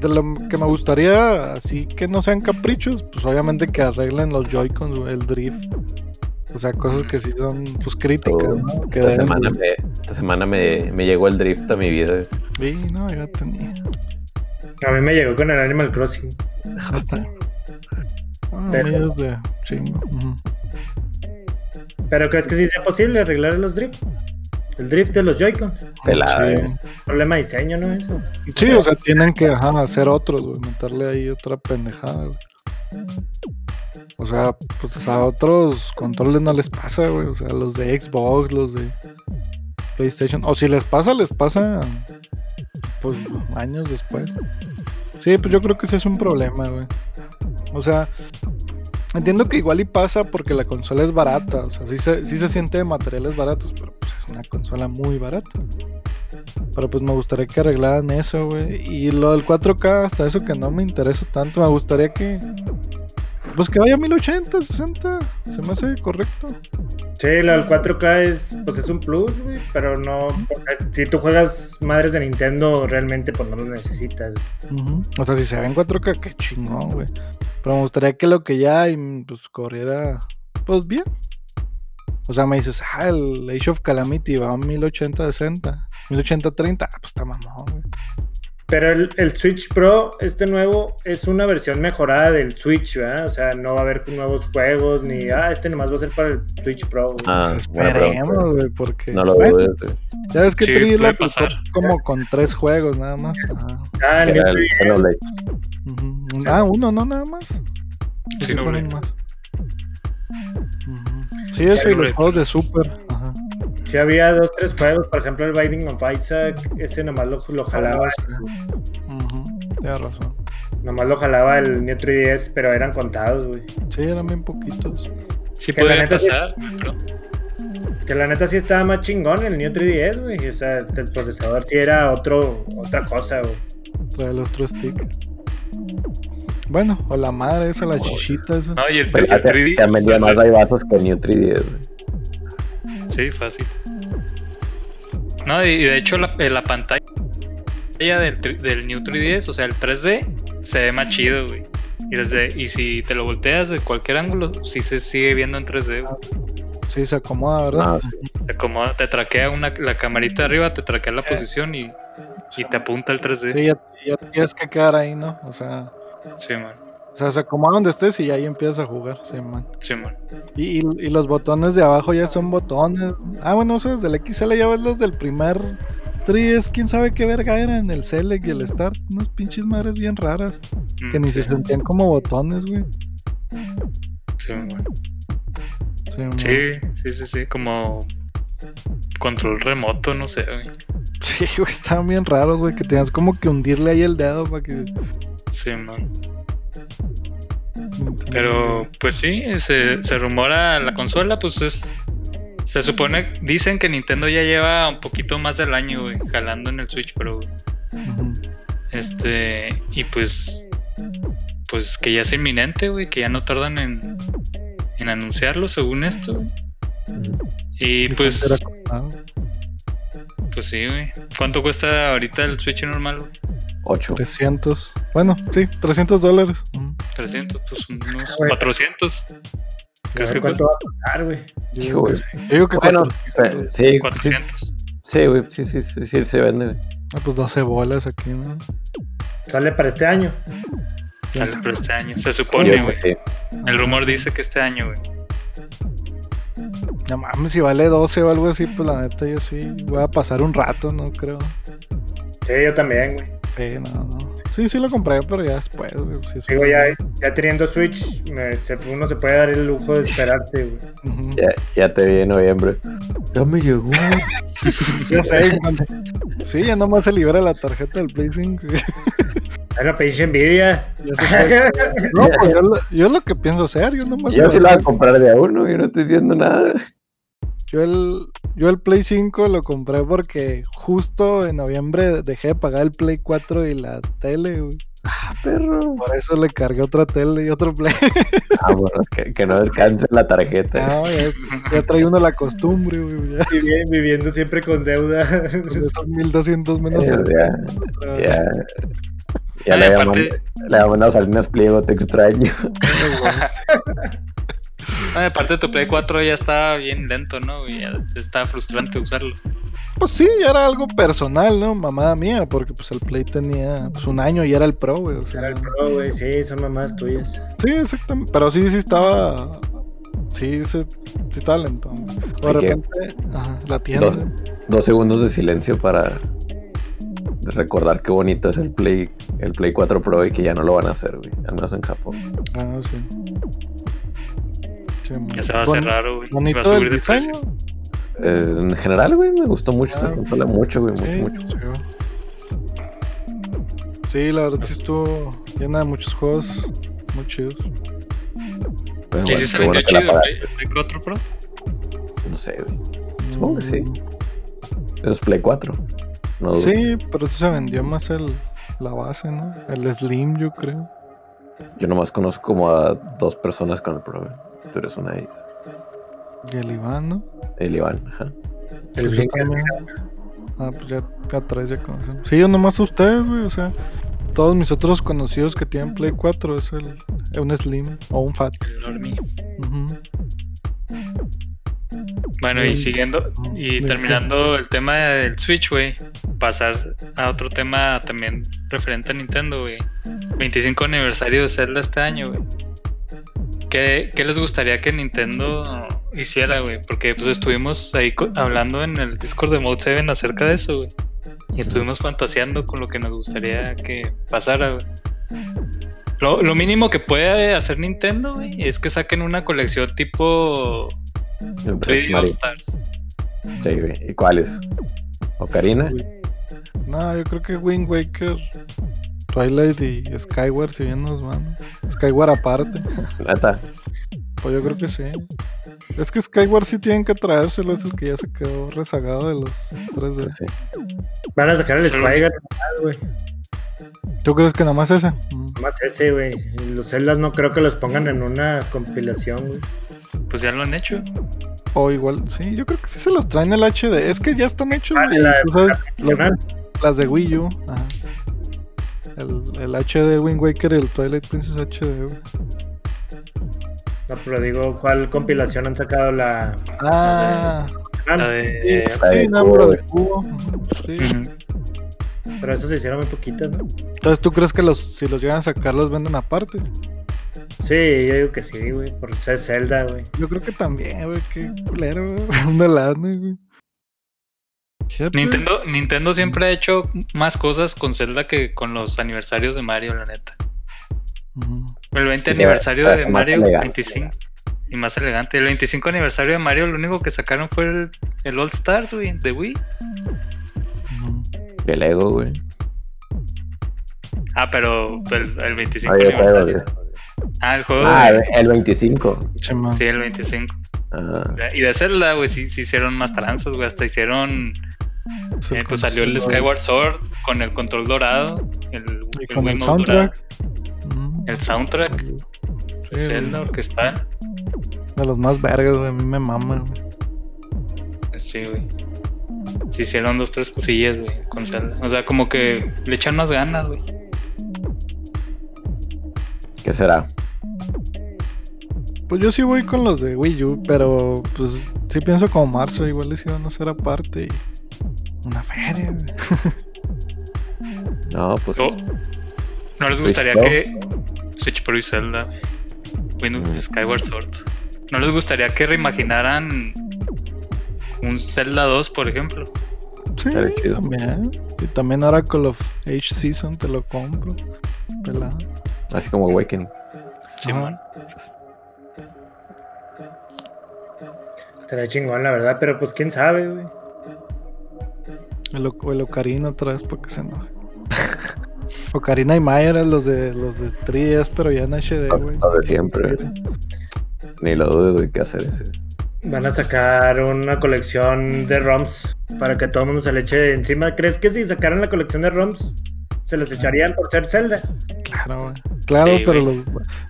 De lo que me gustaría, así que no sean caprichos, pues obviamente que arreglen los Joy-Cons, el drift. O sea, cosas que sí son, pues, críticas, Oh, ¿no? Que Esta deben semana, me, esta semana me, me llegó el drift a mi vida. Sí, no, ya tenía. A mí me llegó con el Animal Crossing. Ah, Pero- de chingo. Pero ¿crees que sí sea posible arreglar los drift? El drift de los Joy-Con. Pelada, Sí. Problema de diseño, ¿no? Eso. Sí, o sea, tienen que ajá, hacer otros, güey, meterle ahí otra pendejada, güey. O sea, pues a otros controles no les pasa, güey. O sea, los de Xbox, los de PlayStation. O si les pasa, les pasa pues años después. Sí, pues yo creo que ese es un problema, güey. O sea, entiendo que igual y pasa porque la consola es barata. O sea, sí se, sí se siente de materiales baratos, pero pues es una consola muy barata. Pero pues me gustaría que arreglaran eso, güey. Y lo del 4K, hasta eso que no me interesa tanto. Me gustaría que. Pues que vaya a 1080, 60. Se me hace correcto. Sí, del 4K es, pues es un plus, güey, pero no, si tú juegas madres de Nintendo, realmente pues no lo necesitas. Ujú. O sea, si se ve en 4K, qué chingón, güey. Pero me gustaría que lo que ya hay, pues corriera, pues bien. O sea, me dices, ah, el Age of Calamity va a 1080, 60. 1080, 30. Ah, pues está mamón, güey. Pero el, el Switch Pro, este nuevo, es una versión mejorada del Switch, ¿verdad? O sea, no va a haber nuevos juegos, ni, ah, este nomás va a ser para el Switch Pro. güey. Ah, Pues esperemos, güey, porque. No lo Bueno, dudes, güey. Ya ves que Sí, 3 la pasar. como con tres juegos nada más. Ajá. Ah, el Era el 3DS, Xenoblade. Ujú. Ah, uno, no nada más. Sí, Sí, no, más. Ujú. Sí, eso y los juegos de Super. Ajá. Sí había dos, tres juegos, por ejemplo el Binding of Isaac, ese nomás lo, lo jalaba, Ujú. Tienes razón. nomás lo jalaba el New 3DS, pero eran contados, güey. Sí, eran bien poquitos. Sí Que podría sí- pasar, pero Que la neta sí estaba más chingón el New 3DS, güey. O sea, el procesador sí era otro, otra cosa, güey. Trae el otro stick. Bueno, o la madre esa, la chichita esa. No, y el, el se, 3D. se han vendido más vasos que el New 3DS, güey. Sí, fácil. No, y, y de hecho la, eh, la pantalla del, tri- del New 3DS, o sea, el 3D, se ve más chido, güey. Y, desde, y si te lo volteas de cualquier ángulo, sí se sigue viendo en 3D, güey. Sí, se acomoda, ¿verdad? Ah, sí. Te acomoda, te traquea una, la camarita de arriba, te traquea la posición y, y te apunta el 3D. Sí, ya, ya tienes que quedar ahí, ¿no? O sea, Sí, man. O sea, se acomoda donde estés y ahí empiezas a jugar, sí, man. Sí, man. Y, y- y los botones de abajo ya son botones. Ah, bueno, eso desde el XL ya ves los del primer 3, quién sabe qué verga eran, el Select y el Start. Unas pinches madres bien raras que Mm, ni sí, se sentían como botones, güey. sí, man. Sí, man. sí, sí, sí, sí, como control remoto, no sé, güey. Sí, güey, estaban bien raros, güey, que tenías como que hundirle ahí el dedo para que... Sí, man. Pero, pues sí, se, se rumora la consola, pues es. Se supone, dicen que Nintendo ya lleva un poquito más del año, güey, jalando en el Switch Pro. güey. Ujú. Este, y pues. Pues que ya es inminente, güey, que ya no tardan en, en anunciarlo, según esto, güey. Y ¿Y pues? Pues sí, güey. ¿Cuánto cuesta ahorita el Switch normal, güey? 8. 300. Bueno, sí, 300 dólares. Ujú. 300, pues unos Güey. 400. A ¿Crees que cuánto va a costar, güey. Yo Hijo, digo que güey. sí. Yo digo que Bueno, 400. pe- sí, sí, 400. sí, güey, sí, sí, sí, sí, se vende. güey. Ah, pues 12 bolas aquí, ¿no? Sale para este año. Sale por este año. Se supone, güey. sí. El rumor dice que este año, güey. No mames, si vale 12 o algo así, pues la neta yo sí voy a pasar un rato, no creo. Sí, yo también, güey. Sí, no, no. Sí, sí lo compré, pero ya después, güey. sí es Digo, ya, ya teniendo Switch, me- se- uno se puede dar el lujo de esperarte, güey. Ya, ya te vi en noviembre. Ya me llegó. Ya sé, cuando- Sí, ya nomás se libera la tarjeta del Play 5. güey. La pinche envidia. No, pues yo, lo- yo es lo que pienso hacer. Yo nomás. Yo se sí lo voy a comprar de a uno, yo no estoy diciendo nada. Yo el, yo el Play 5 lo compré porque justo en noviembre dejé de pagar el Play 4 y la tele, güey. Ah, perro. Por eso le cargué otra tele y otro Play. Ah, bueno, es que, que no descanse la tarjeta. No, ya, ya trae uno la costumbre, güey. Ya, Vivi- Viviendo siempre con deuda. son 1200 menos. Ya, ya. Ya le aparte- llaman, le a Salinas Pliego, te extraño. Aparte tu Play 4 ya está bien lento, ¿no? Ya está frustrante usarlo. Pues sí, ya era algo personal, ¿no? Mamada mía, porque pues el Play tenía pues, un año y era el Pro, güey. O sea, Era el Pro, güey. Sí, son mamás tuyas. sí, exactamente. Pero sí, sí estaba. Sí, sí, sí estaba lento. O de que- repente, ajá, la tienda. Dos, dos segundos de silencio para recordar qué bonito es el Play, el Play 4 Pro y que ya no lo van a hacer, güey. Al menos en Japón. Ah, sí. Sí, Ya se va a cerrar, güey. Bonito va a subir el de precio. Eh, en general, güey, me gustó mucho Ah, esa consola, mucho, güey, mucho, Sí, mucho. sí, güey. Sí, la verdad sí estuvo llena de muchos juegos muy chidos. Pero ¿Y bueno, si se vendió chido el. Play, el Play 4 Pro? No sé, güey. Supongo que sí. Mm, Es Play 4. No. Sí, pero sí se vendió más el, la base, ¿no? El Slim, yo creo. Yo nomás conozco como a dos personas con el Pro, güey. Tú eres una de ellas. Y el Iván, ¿no? El Iván, ajá. El Pues también. Ah, pues ya, ya tres ya conocemos. Sí, yo nomás a ustedes, güey. O sea, todos mis otros conocidos que tienen Play 4 es el, es un Slim o un Fat. El Ormi. Bueno, y siguiendo y terminando el tema del Switch, güey. pasar a otro tema también referente a Nintendo, güey. 25 aniversario de Zelda este año, güey. ¿Qué, qué les gustaría que Nintendo hiciera, güey? Porque pues estuvimos ahí hablando en el Discord de Mode 7 acerca de eso, güey. Y estuvimos fantaseando con lo que nos gustaría que pasara, güey. Lo, lo mínimo que puede hacer Nintendo, güey, es que saquen una colección tipo 3D All Mario. Stars. Sí, güey. ¿Y cuáles? ¿Ocarina? No, yo creo que Wind Waker, Twilight y Skyward, si bien nos van. Skyward aparte. Neta. Pues yo creo que sí. Es que Skyward sí tienen que traérselo, es el que ya se quedó rezagado de los 3D. Sí. Van a sacar el normal, güey. ¿Tú crees que nada más ese? Mm. Más ese, güey. Los Zeldas no creo que los pongan en una compilación, güey. Pues ya lo han hecho. O igual, sí, yo creo que sí se los traen el HD. Es que ya están hechos, Ah, güey. la- tú sabes, la- los- la- las de Wii U. Ajá. El, el HD Wind Waker y el Twilight Princess HD, güey. No, pero digo, ¿cuál compilación han sacado la. Ah, La de- La de sí, cubo, de cubo. sí. Pero esas se hicieron muy poquitas, ¿no? Entonces, ¿tú crees que los, si los llegan a sacar, los venden aparte? Sí, yo digo que sí, güey. Por ser Zelda, güey. Yo creo que también, güey. Qué culero, güey. Una lana, güey. Fíjate. Nintendo, Nintendo siempre ha hecho más cosas con Zelda que con los aniversarios de Mario, la neta. El 20 Y se- aniversario de Mario, elegante. 25. Y más elegante. El 25 aniversario de Mario, lo único que sacaron fue el, el All Stars, güey, de Wii. Ujú. El Lego, güey. Ah, pero el, el 25 Oye, juego, aniversario. Ah, el juego. Ah, de- el 25. Sí, el 25. Ajá. Y de Zelda, güey, sí, sí hicieron más tranzas, güey. Hasta hicieron. Sí, eh, pues salió el Skyward Sword con el control dorado. El, Y el con el soundtrack. El soundtrack. Sí, de Zelda orquestal. De los más vergas, güey. A mí me mama, güey. Sí, güey. Sí hicieron dos, tres cosillas, güey, con Zelda. O sea, como que le echan más ganas, güey. ¿Qué será? Pues yo sí voy con los de Wii U, pero pues sí pienso como marzo, igual les iban a hacer aparte y una feria. No, pues. ¿No les gustaría que Switch Pro y Zelda, Windows Mm. Skyward Sword, ¿no les gustaría que reimaginaran un Zelda 2, por ejemplo? Sí, también. Y también ahora Call of Age Season te lo compro. Pelado. Así como Awakening. Simón. Estaría chingón, la verdad. Pero pues quién sabe, güey. El, O- el Ocarina otra vez porque se enoja. Ocarina y Maya eran los de los de 3DS, pero ya en HD, güey. los de siempre. Ni lo dudo, hay que hacer ese. Van a sacar una colección de ROMs para que todo el mundo se le eche encima. ¿Crees que si sacaran la colección de ROMs se les echarían por ser Zelda? Claro, güey. Claro, Sí, pero los,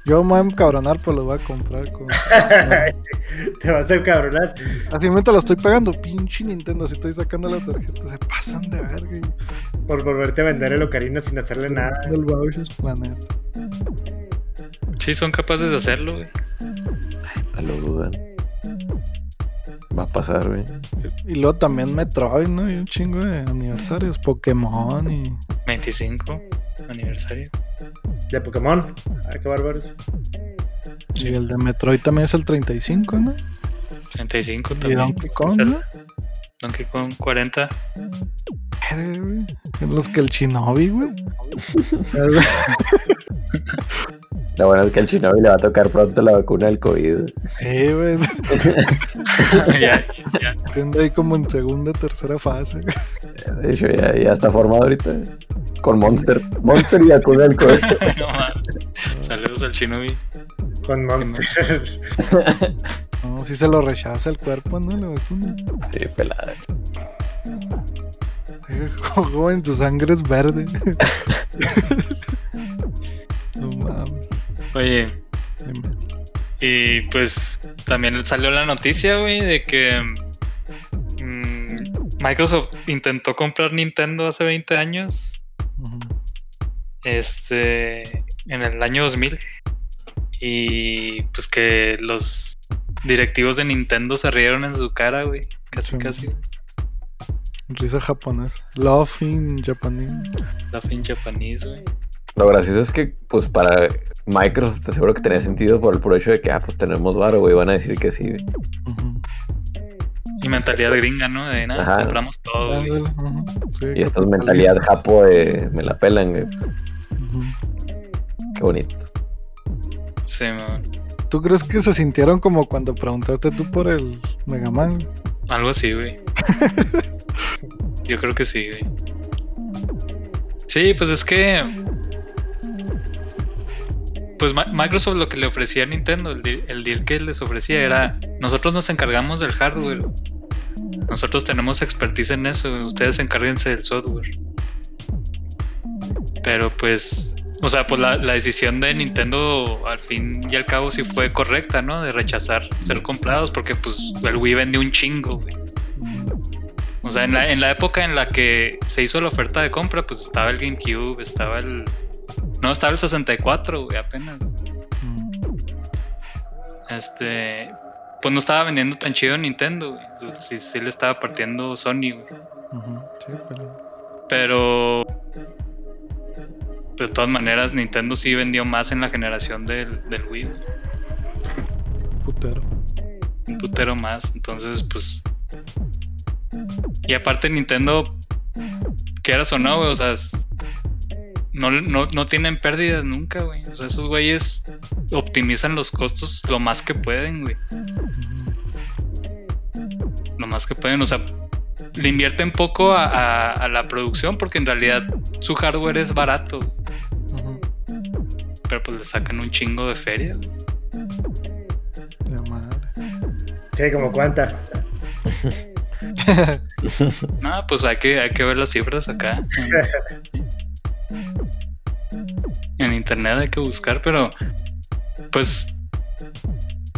yo me voy a encabronar, pero los voy a comprar. Con, Te vas a cabronar. así me te lo estoy pagando, pinche Nintendo. Si estoy sacando la tarjeta, se pasan de verga. y- Por volverte a vender el Ocarina sin hacerle nada. Bowser, la neta. Sí, son capaces de hacerlo, güey. No lo dudan. Va a pasar, güey. Y luego también Metroid, ¿no? Y un chingo de aniversarios. Pokémon y. 25 aniversario. De Pokémon. Ay, qué bárbaros. Y el de Metroid también es el 35, ¿no? 35 Y también. Donkey Kong. ¿no? Donkey Kong 40. Eh, güey. Son Los que el Shinobi, güey. Lo bueno es que al Shinobi le va a tocar pronto la vacuna del COVID. sí, güey. ya, ya. Siendo ahí como en segunda, tercera fase. De hecho, ya, ya está formado ahorita. Con Monster. Monster y vacuna del COVID. No mames. Saludos al Shinobi. Con Monster. No, si se lo rechaza el cuerpo, ¿no? La vacuna. Sí, pelada. Joven, su sangre es verde. no mames. Oye, y pues también salió la noticia, güey, de que mm, Microsoft intentó comprar Nintendo hace 20 años. Este. En el año 2000. Y pues que los directivos de Nintendo se rieron en su cara, güey. Casi, Sí. casi. Risa japonesa. In Japanese. La fin japonés, güey. Lo gracioso es que, pues, para Microsoft, te aseguro que tenía sentido por el puro hecho de que, ah, pues tenemos varo, güey. Van a decir que sí, güey. Y mentalidad gringa, ¿no? De nada, Ajá. compramos todo, güey. Sí, Y esta es mentalidad japo de me la pelan, güey. Pues, qué bonito. Sí, man. ¿Tú crees que se sintieron como cuando preguntaste tú por el Mega Man? Algo así, güey. Yo creo que sí, güey. Sí, pues es que. Pues Microsoft lo que le ofrecía a Nintendo, el, deal- el deal que les ofrecía era: nosotros nos encargamos del hardware. Nosotros tenemos expertise en eso. Ustedes encárguense del software. Pero pues. O sea, pues la, la decisión de Nintendo al fin y al cabo sí fue correcta, ¿no? De rechazar ser comprados porque pues el Wii vendió un chingo, güey. O sea, en la, en la época en la que se hizo la oferta de compra, pues estaba el GameCube, estaba el... No, estaba el 64, güey, apenas. Mm. Este... Pues no estaba vendiendo tan chido Nintendo, güey. Entonces, Sí, sí le estaba partiendo Sony, güey. Ujú. Sí, pero... Pero... De todas maneras, Nintendo sí vendió más en la generación del, del Wii, güey. Putero. un putero más. Entonces, pues. Y aparte, Nintendo, quieras o no, güey, o sea, es- no, no, no tienen pérdidas nunca, güey. O sea, esos güeyes optimizan los costos lo más que pueden, güey. Lo más que pueden, o sea, le invierten poco a, a- a la producción porque en realidad su hardware es barato, pero pues le sacan un chingo de feria, güey. La madre. Sí, como cuánta. No, pues hay que, hay que ver las cifras acá. Internet hay que buscar, pero pues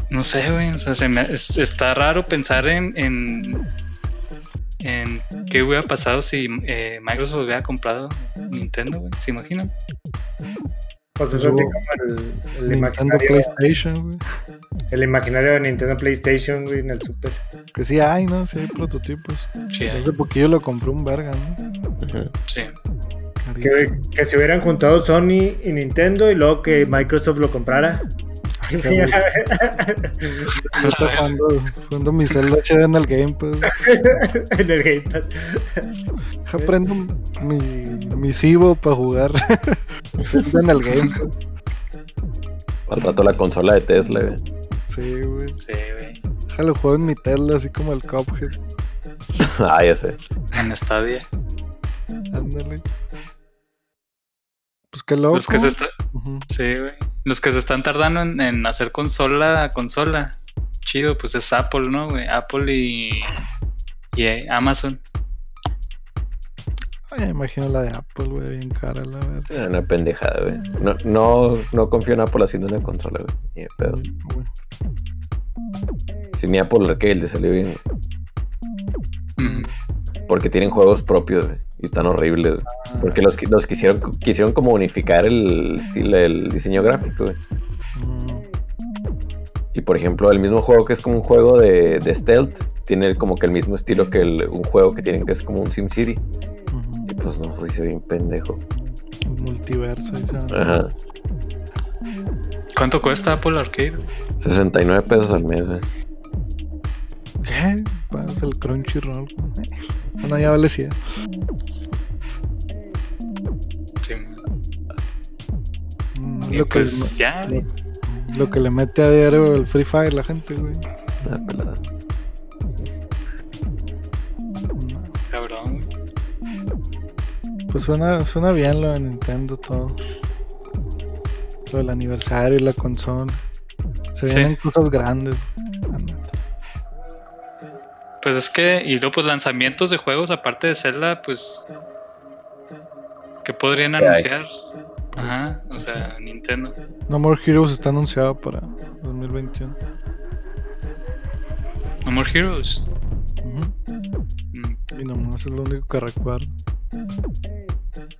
no sé, güey. O sea, se me- es- está raro pensar en, en, en qué hubiera pasado si eh, Microsoft hubiera comprado Nintendo, güey. ¿Se imaginan? Pues eso es como el, el Nintendo PlayStation, güey. el imaginario de Nintendo PlayStation, güey, en el Super. Que sí hay, ¿no? Sí hay prototipos. Sí, Hace poquillo lo compré un verga, ¿no? Sí. Que, que se hubieran juntado Sony y Nintendo y luego que Microsoft lo comprara. Yo estaba jugando, jugando mi Zelda HD en el Game Pass. en el Game Pass. Deja prendo mi, mi Cibo para jugar Zelda en el Game Pass. Al rato la consola de Tesla, güey. Sí, güey. Sí, güey. Déjalo juego en mi Tesla, así como el Cuphead. ah, ya sé. En Stadia. Ándale. Pues qué loco. Los que se está- Ujú. Sí, güey. Los que se están tardando en, en hacer consola a consola. Chido, pues es Apple, ¿no, güey? Apple y, y eh, Amazon. Ay, me imagino la de Apple, güey, bien cara, la verdad. Era Una pendejada, güey. No, no, no confío en Apple haciendo una consola, güey. Ni de pedo. Güey. Si ni Apple Arcade le salió bien, güey. Porque tienen juegos propios, güey. Y están horribles, güey. Porque los, los quisieron, quisieron como unificar el estilo, el diseño gráfico, güey. Mm, Y por ejemplo, el mismo juego que es como un juego de, de stealth, tiene como que el mismo estilo que el- un juego que tienen que es como un SimCity. Y pues no, dice bien pendejo. El multiverso, llama. Ajá. ¿Cuánto cuesta Apple Arcade? güey? 69 pesos al mes, güey. ¿Qué? Pagas el Crunchyroll. Bueno, ya vale 100. Sí. Mm, Lo que, pues ya, güey. lo que le mete a diario el Free Fire la gente, güey. Pelada. Cabrón. Pues suena, suena bien lo de Nintendo todo. Lo del aniversario y la consola. Se Sí. vienen cosas grandes. Pues es que, y luego, pues lanzamientos de juegos aparte de Zelda, pues. ¿Qué podrían ¿Qué hay? anunciar? Ajá, o sea, Nintendo. No More Heroes está anunciado para 2021. No More Heroes. Mm. Y nomás es lo único que recuerdo.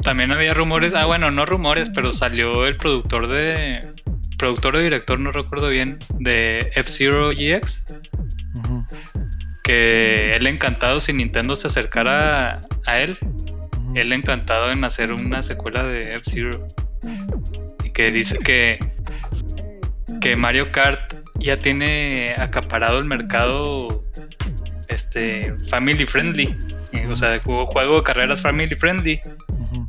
También había rumores, ah bueno, no rumores, pero salió el productor de... Productor o director, no recuerdo bien, de F-Zero GX, Ujú. Que él encantado si Nintendo se acercara a él, él encantado en hacer una secuela de F-Zero. Y que dice que, que Mario Kart ya tiene acaparado el mercado este family friendly. Eh, O sea, juego, juego de carreras family friendly.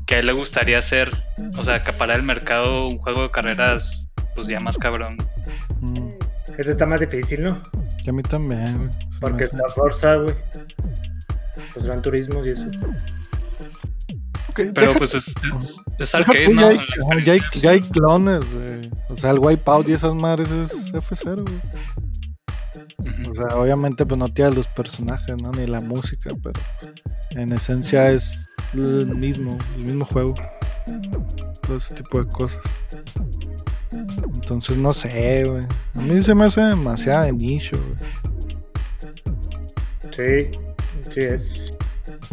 Que a él le gustaría hacer, o sea, acaparar el mercado, un juego de carreras, pues ya más cabrón. Ese está más difícil, ¿no? Y a mí también, Porque está Forza, güey. Los Gran Turismos y eso. Ok, Pero deja- pues es, es, es arcade, ya, hay, ya hay- es- ya hay clones, güey. O sea, el Wipeout y esas madres es F0, güey. O sea, obviamente pues no tiene los personajes, ¿no? Ni la música, pero en esencia es el mismo, el mismo juego. Todo ese tipo de cosas. Entonces no sé, güey. A mí se me hace demasiado de nicho, güey. Sí, sí es.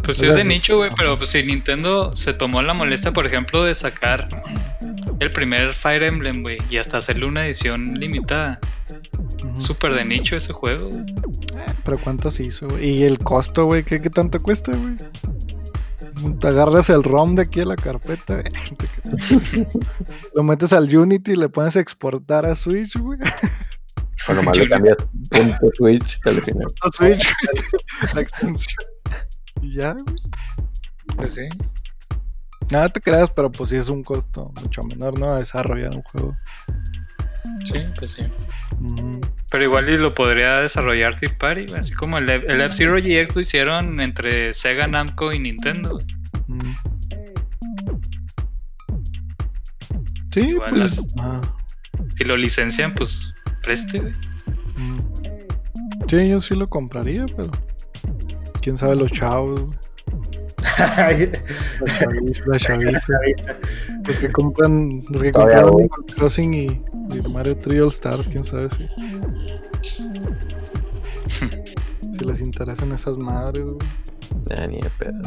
Pues sí es de nicho, güey, pero pues si Nintendo se tomó la molestia, por ejemplo, de sacar el primer Fire Emblem, güey, y hasta hacerle una edición limitada. Súper de nicho ese juego. güey. Pero ¿cuántas hizo, güey? Y el costo, güey, ¿qué, qué tanto cuesta, güey? Te agarras el ROM de aquí a la carpeta, güey. Lo metes al Unity y le pones a exportar a Switch, güey. O nomás le cambias punto Switch al final. Switch, la extensión. Y ya, güey. Pues sí. Nada te creas, pero pues sí es un costo mucho menor, ¿no? Desarrollar un juego. Sí, pues sí. Pero igual y lo podría desarrollar Third Party, güey, así como el, el F-Zero GX lo hicieron entre Sega, Namco y Nintendo. güey. Mm. Sí, Igual pues. las-. Si lo licencian, pues preste, güey. Mm. Sí, yo sí lo compraría, pero. Quién sabe los chavos, güey. Los chavitos, la chaviza. Los que compran. Los que compraron Crossing y, y Mario 3 All Star, quién sabe si. si les interesan esas madres, güey. Nah, ni de pedo.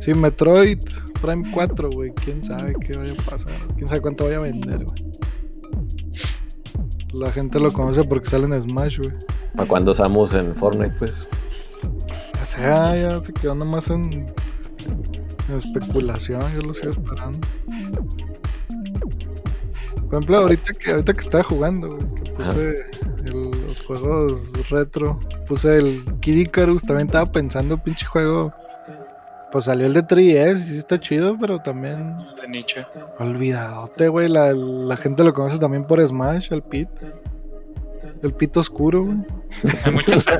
Sí, Metroid Prime 4, güey. Quién sabe qué vaya a pasar. Quién sabe cuánto vaya a vender, güey. La gente lo conoce porque sale en Smash, güey. ¿Para cuándo Samus en Fortnite, pues? O sea, ya se quedó nomás en, en especulación. Yo lo sigo esperando. Por ejemplo, ahorita que, ahorita que estaba jugando, güey, que puse el- los juegos retro, puse el Kid Icarus, también estaba pensando, pinche juego. Pues salió el de 3DS y sí está chido, pero también De nicho. Olvidadote, güey. La, la gente lo conoce también por Smash, el Pit. El Pit oscuro, güey. Hay muchas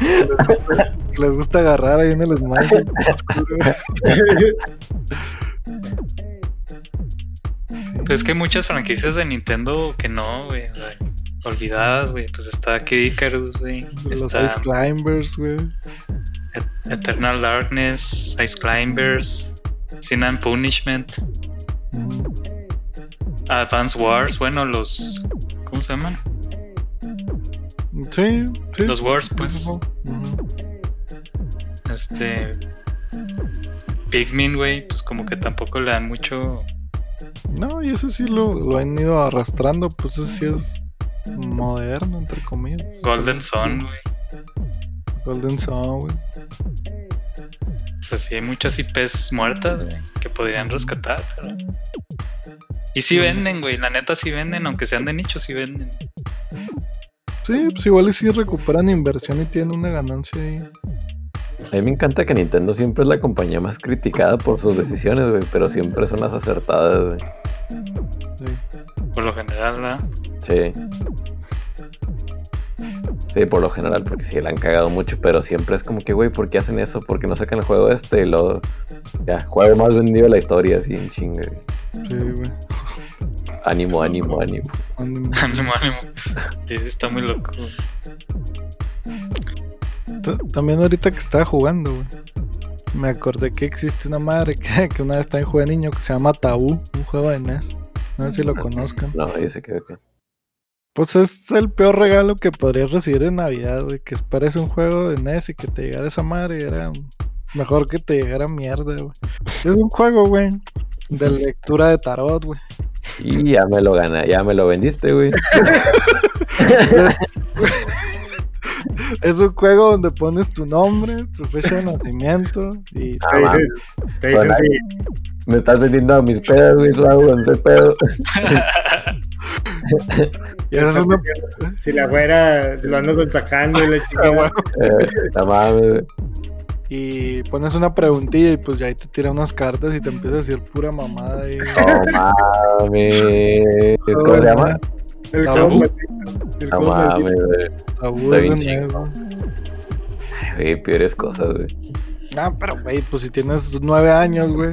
Les gusta, les gusta agarrar ahí en el Smash. el Pit oscuro, güey. Pues es que hay muchas franquicias de Nintendo que no, güey. O sea, olvidadas, güey. Pues está Kid Icarus, güey. Los Está Ice Climbers, güey. Et- Eternal Darkness, Ice Climbers, Sin and Punishment, Mm. Advance Wars. Bueno, los. ¿Cómo se llaman? Sí, sí. Los Wars, pues. Este. Pikmin, güey. Pues como que tampoco le dan mucho. No, y ese sí lo, lo han ido arrastrando. Pues ese sí es moderno, entre comillas. Golden. Sun, güey. Golden Sun, güey. O sea, sí hay muchas IPs muertas, güey, que podrían rescatar, pero... Y sí venden, güey, la neta sí venden, aunque sean de nicho, sí venden. Sí, pues igual y sí recuperan inversión y tienen una ganancia ahí. A mí me encanta que Nintendo siempre es la compañía más criticada por sus decisiones, güey, pero siempre son las acertadas, güey. Sí. Por lo general, ¿verdad? Sí. Sí, por lo general, porque sí, la han cagado mucho, pero siempre es como que, güey, ¿por qué hacen eso? ¿Por qué no sacan el juego este? Y luego, ya, juego más vendido de la historia, así, en chinga. güey. Sí, güey. Ánimo, ánimo, ánimo. Ánimo. ánimo, ánimo. Sí, sí, está muy loco. También ahorita que estaba jugando, güey. Me acordé que existe una madre que, que una vez también jugué de niño que se llama Tabú, un juego de NES. No sé si lo conozcan. No, yo sé que, Pues es el peor regalo que podrías recibir en Navidad, güey. Que esperes un juego de NES y que te llegara esa madre y era mejor que te llegara mierda, güey. Es un juego, güey, de lectura de tarot, güey. Y ya me lo gana, ya me lo vendiste, güey. Es un juego donde pones tu nombre, tu fecha de nacimiento y Ah, Te dicen, te Me estás vendiendo a mis pedos, güey, Slavo, no sé pedo. y eres una si la güera lo andas sacando y la Ah. Eh, güey. y pones una preguntilla y pues ya ahí te tira unas cartas y te empieza a decir pura mamada y No mames. ¿Cómo se llama? El Tabú. el No mames, güey. tabú Está es bien Güey, peores cosas, güey. Ah, pero güey, pues si tienes nueve años, güey.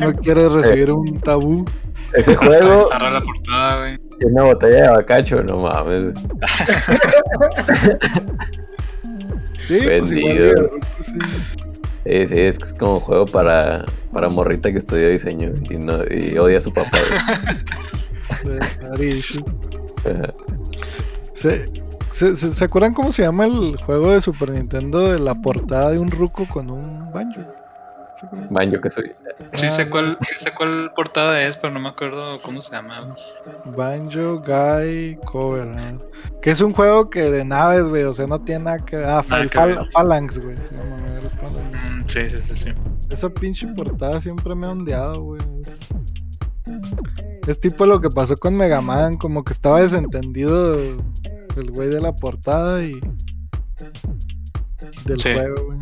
No quieres recibir un tabú. Ese juego cerrar la portada, güey. y una botella de bacacho, no mames, güey. Sí, pues igual sí. Sí, sí, es que es como un juego para, para morrita que estudia diseño y, no, y odia a su papá, ¿Se, se, se- se acuerdan cómo se llama el juego de Super Nintendo de la portada de un ruco con un banjo? Banjo que soy. Sí Ah, sé cuál, sí sé cuál portada es, pero no me acuerdo cómo se llama. Banjo Guy Cover. ah. Que es un juego que de naves, güey. O sea, no tiene nada que. Ah, Nada Fal- que Fal- ver. Phalanx, güey. Se llama, ¿no? Mm, sí, sí, sí, sí. Esa pinche portada siempre me ha ondeado, güey. Es... es tipo lo que pasó con Mega Man, como que estaba desentendido el güey de la portada y del Sí. juego, güey.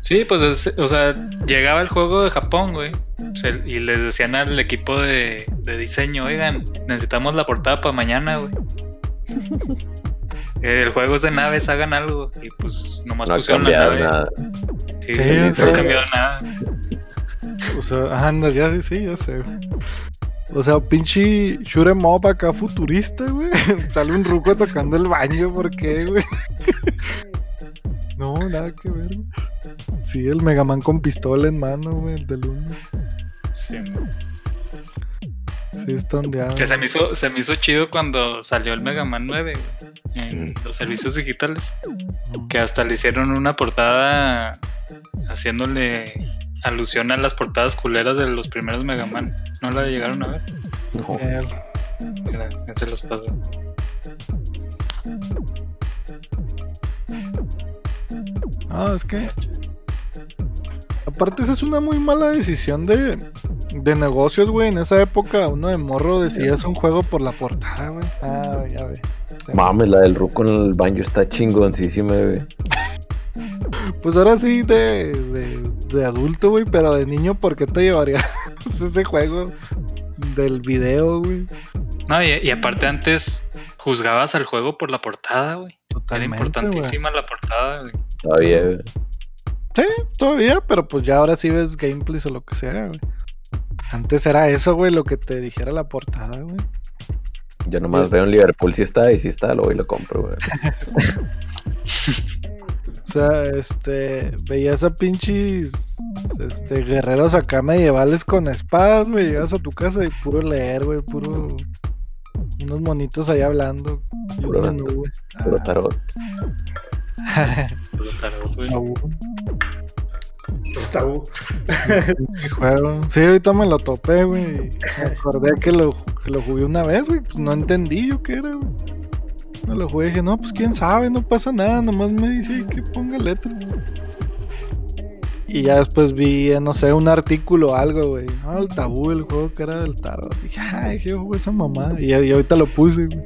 Sí, pues, es- o sea, llegaba el juego de Japón, güey. se- y les decían al equipo de, de diseño, oigan, necesitamos la portada para mañana, güey. El juego es de naves, hagan algo. Y pues nomás No pusieron la cambiado nave. nada. Sí, no cambiado nada. O sea, anda, ya sí, ya sé. O sea, pinche shoot 'em up acá futurista, güey. Sale un ruco tocando el baño, ¿por qué, güey? No, nada que ver. güey. Sí, el Mega Man con pistola en mano, güey, el del uno. Sí. Sí, está ondeado. Que se me hizo, se me hizo chido cuando salió el Mega Man 9 güey, en Mm. los servicios digitales. Mm. Que hasta le hicieron una portada haciéndole alusión a las portadas culeras de los primeros Mega Man. ¿No la llegaron a ver? No. Eh, Mira, ya se los paso. No, es que. Aparte, esa es una muy mala decisión de, de negocios, güey. En esa época, uno de morro decía es un juego por la portada, güey. Ah, ya ve. Mames, la del Ruco en el banjo está chingoncísima, güey. Pues ahora sí, de, de, de adulto, güey, pero de niño, ¿por qué te llevarías ese juego del video, güey? No, y, y aparte antes juzgabas al juego por la portada, güey. Era Totalmente, importantísima la portada, güey. Todavía, güey. Sí, todavía, pero pues ya ahora sí ves gameplays o lo que sea, güey. Antes era eso, güey, lo que te dijera la portada, güey. Yo nomás veo en Liverpool si está y si está, lo voy y lo compro, güey. O sea, este, veías a pinches, este, guerreros acá medievales con espadas, güey. Llegas a tu casa y puro leer, güey, puro, unos monitos ahí hablando. Puro- menú, güey. Puro tarot. Puro tarot, güey. Ah, Tabú. qué juego. Sí, ahorita me lo topé, güey. Me acordé que lo, que lo jugué una vez, güey. Pues no entendí yo qué era, güey. Me lo jugué y dije, no, pues quién sabe, no pasa nada. Nomás me dice que ponga letras. Y ya después vi, eh, no sé, un artículo o algo, güey. Ah, el tabú, el juego que era del tarot. Dije, ay, qué juego esa mamá. Y, y ahorita lo puse, güey.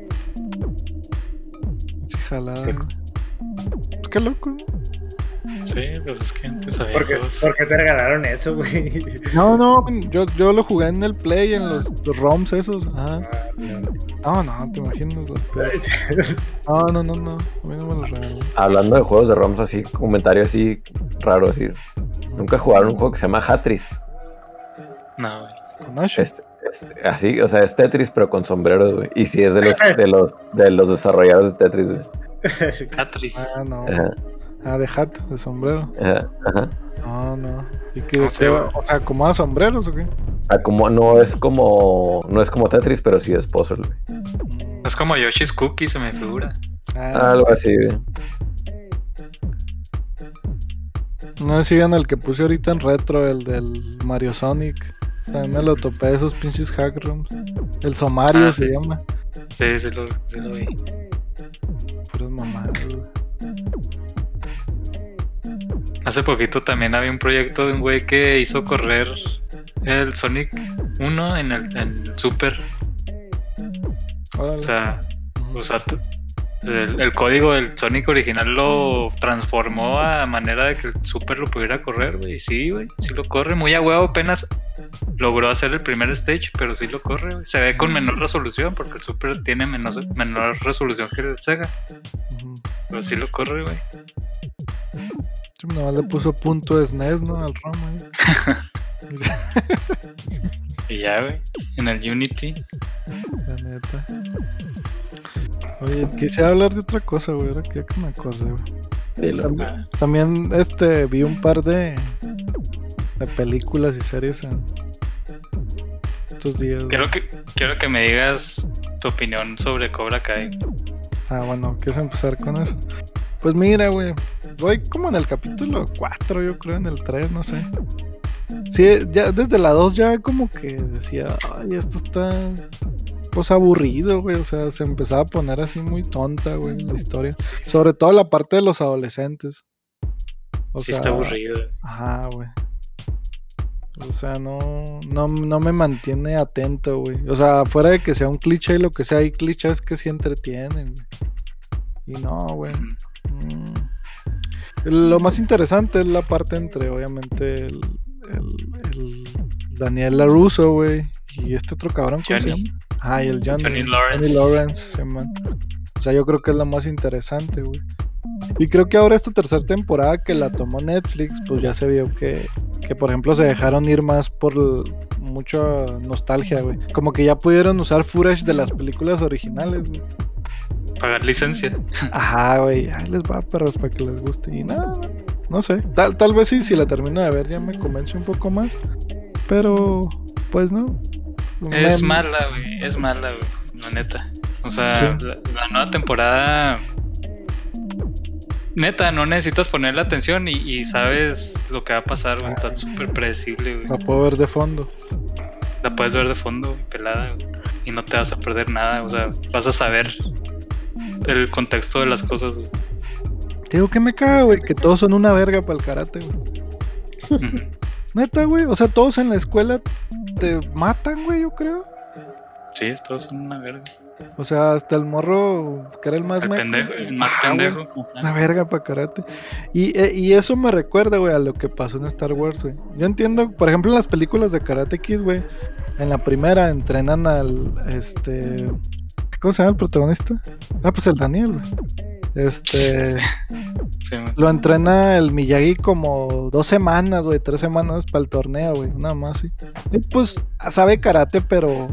Jalada. Qué güey. Qué loco, ¿no? Sí, pues es que antes había ¿Por qué, juegos. por qué te regalaron eso, güey? No, no, yo, yo lo jugué en el Play, en los, los ROMs esos. Ajá. Ah, No, no, te imaginas. No, no, no, no. A mí no me lo regaló. Hablando de juegos de ROMs así, comentario así raro, así. Nunca jugaron un juego que se llama Hatris. No, güey. Con Ash. Este- este- así, o sea, es Tetris, pero con sombreros, güey. Y sí es de los, de los, de los desarrolladores de Tetris, güey. Tetris. Ah, no. Ajá, Ah, de hat, de sombrero. ajá, ajá. No, no. ¿Y qué? Güey. o sea, ¿acomoda sombreros o qué? Ah, como, no es como, no es como Tetris, pero sí es puzzle, güey. Mm, Es como Yoshi's Cookie, se me figura. Ah, Algo así, güey. no sé si vieron el que puse ahorita en retro, el del Mario Sonic. También me lo topé, esos pinches hack rooms. El Somario Ah, se sí. llama. Sí, sí lo, sí lo vi. Puras mamadas. Hace poquito también había un proyecto de un güey que hizo correr el Sonic 1 en el, en Super. Órale. O sea, o sea, el, el código del Sonic original lo transformó a manera de que el Super lo pudiera correr, güey. Y sí, güey, sí lo corre. Muy a huevo, apenas logró hacer el primer stage, pero sí lo corre, güey. Se ve con menor resolución, porque el Super tiene menos, menor resolución que el Sega. Pero sí lo corre, güey. Sí, Nomás le puso punto de SNES, ¿no? Al ROM. Y ya, güey. En el Unity. La neta. Oye, quisiera hablar de otra cosa, güey. Ahora que ya que me acordé, güey. También, también, este, vi un par de, de películas y series en estos días. güey. Quiero que, quiero que me digas tu opinión sobre Cobra Kai. Ah, bueno, ¿quieres empezar con eso? Pues mira, güey. Voy como en el capítulo 4, yo creo, en el 3, no sé. Sí, ya desde la 2 ya como que decía, ay, esto está pues aburrido, güey. O sea, se empezaba a poner así muy tonta, güey, la historia. Sobre todo la parte de los adolescentes. O sí sea, está aburrido. Ajá, güey. O sea, no, no, no me mantiene atento, güey. O sea, fuera de que sea un cliché y lo que sea, hay clichés que sí entretienen, güey. Y no, güey. Mm. Lo más interesante es la parte entre, obviamente, el, el- el Daniel LaRusso, güey, y este otro cabrón, ¿cómo se Johnny. llama? Ah, y el Johnny, Johnny Lawrence. Johnny Lawrence, sí, man. O sea, yo creo que es la más interesante, güey. Y creo que ahora esta tercera temporada que la tomó Netflix, pues ya se vio que, que por ejemplo, se dejaron ir más por mucha nostalgia, güey. Como que ya pudieron usar footage de las películas originales, güey. Pagar licencia. Ajá, güey, ahí les va, perros, para que les guste. Y nada, no, sé. Tal, tal vez sí, si la termino de ver ya me convence un poco más. Pero, pues no. Es Me- mala, güey. Es mala, güey. La neta. O sea, Sí. la, la nueva temporada. Neta, no necesitas ponerle atención y, y sabes lo que va a pasar, güey. Está súper predecible, La güey. puedo ver de fondo. La puedes ver de fondo, pelada, güey. Y no te vas a perder nada. O sea, vas a saber el contexto de las cosas, güey. Te digo que me caga, güey, que todos son una verga para el karate, güey. Neta, güey. O sea, todos en la escuela te matan, güey, yo creo. Sí, todos son una verga. O sea, hasta el morro, que era el más El pendejo, el más pendejo. Una verga para karate. Y, eh, y eso me recuerda, güey, a lo que pasó en Star Wars, güey. Yo entiendo, por ejemplo, en las películas de Karate Kids, güey. En la primera entrenan al, este... ¿Cómo se llama el protagonista? Ah, pues el Daniel, güey. Este... Sí. Lo entrena el Miyagi como dos semanas, güey, tres semanas para el torneo, güey, nada más, sí. Y pues sabe karate, pero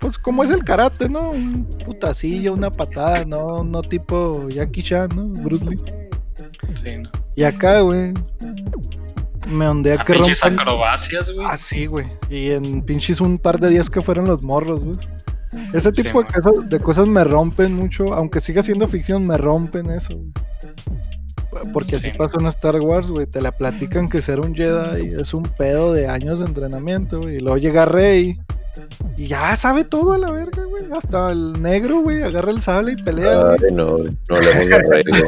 pues como es el karate, ¿no? Un putacillo, una patada, no, no tipo Jackie Chan, ¿no? Bruce Lee. Sí, no. Y acá, güey, me ondea A que pinches rompen. acrobacias, güey. Ah, sí, güey. Y en pinches un par de días que fueron los morros, güey. Ese Sí, tipo de, cosas, de cosas me rompen mucho, aunque siga siendo ficción, me rompen eso, güey. Porque así Sí. pasó en Star Wars, güey. Te la platican que ser un Jedi es un pedo de años de entrenamiento, güey. Y luego llega Rey y ya sabe todo a la verga, güey. Hasta el negro, güey, agarra el sable y pelea, güey. Ay, no, no le voy a reír, güey.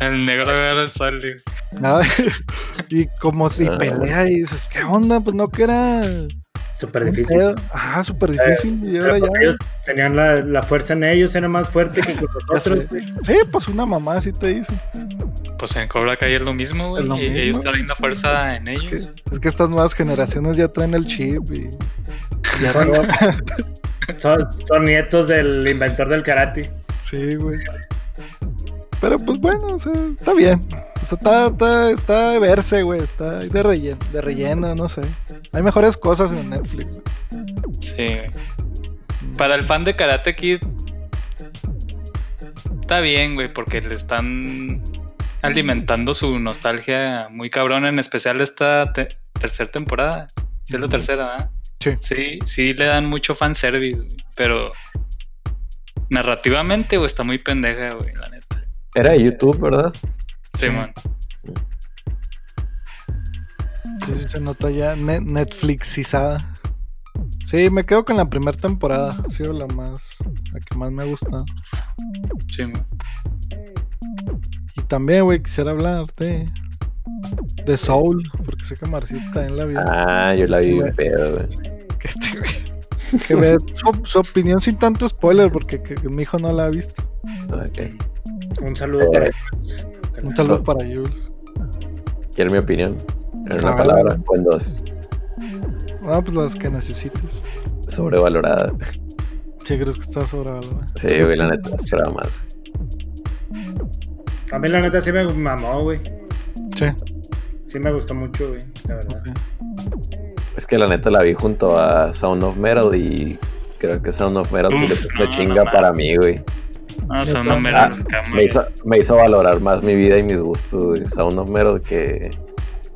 El negro agarra el sable. Y como si Ah. pelea y dices, ¿qué onda? Pues no que era. Súper difícil. Ajá, súper difícil. y ahora Pero, ya. pues, ellos tenían la, la fuerza en ellos, era más fuerte que nosotros. Sí, pues una mamá así te dice. Pues en Cobra Kai es lo mismo, güey. Lo y mismo. ellos traen la fuerza en Es que, ellos. es que estas nuevas generaciones ya traen el chip y. Ya Son- Son, son nietos del inventor del karate. sí, güey. Pero pues bueno, o sea, está bien. O sea, está, está, está de verse, güey. Está de relleno, de relleno, no sé. Hay mejores cosas en Netflix, güey. Sí, güey. Para el fan de Karate Kid, está bien, güey, porque le están alimentando su nostalgia muy cabrón, en especial esta te- tercera temporada. Sí, es la tercera, ¿verdad? Sí. Sí, sí le dan mucho fanservice, güey, pero narrativamente, güey, está muy pendeja, güey, la neta. Era de YouTube, ¿verdad? Sí, man. Sí, sí se nota ya ne- Netflixizada. Sí, me quedo con la primera temporada. Ha sido la más, la que más me ha gustado. Sí, man. Y también, güey, quisiera hablar de de Soul, porque sé que Marcito también la vio. Ah, yo la vi pedo, güey. Que este güey- que me dé su, su opinión sin tanto spoiler, porque que- que mi hijo no la ha visto. Ok. Un saludo para Un saludo para Jules. ¿Quieres mi opinión? En una palabra o en dos. No, pues las que necesites. Sobrevalorada. Si crees que está sobrevalorada. Sí, güey, la neta, esperaba más. A mí la neta sí me mamó, güey. Sí. Sí me gustó mucho, güey, la verdad. Es que la neta la vi junto a Sound of Metal y creo que Sound of Metal sí le Uf, puso no, chinga no para mí, güey. O sea, Ah, la Me hizo, me hizo valorar más mi vida y mis gustos, güey. Sound of Metal que,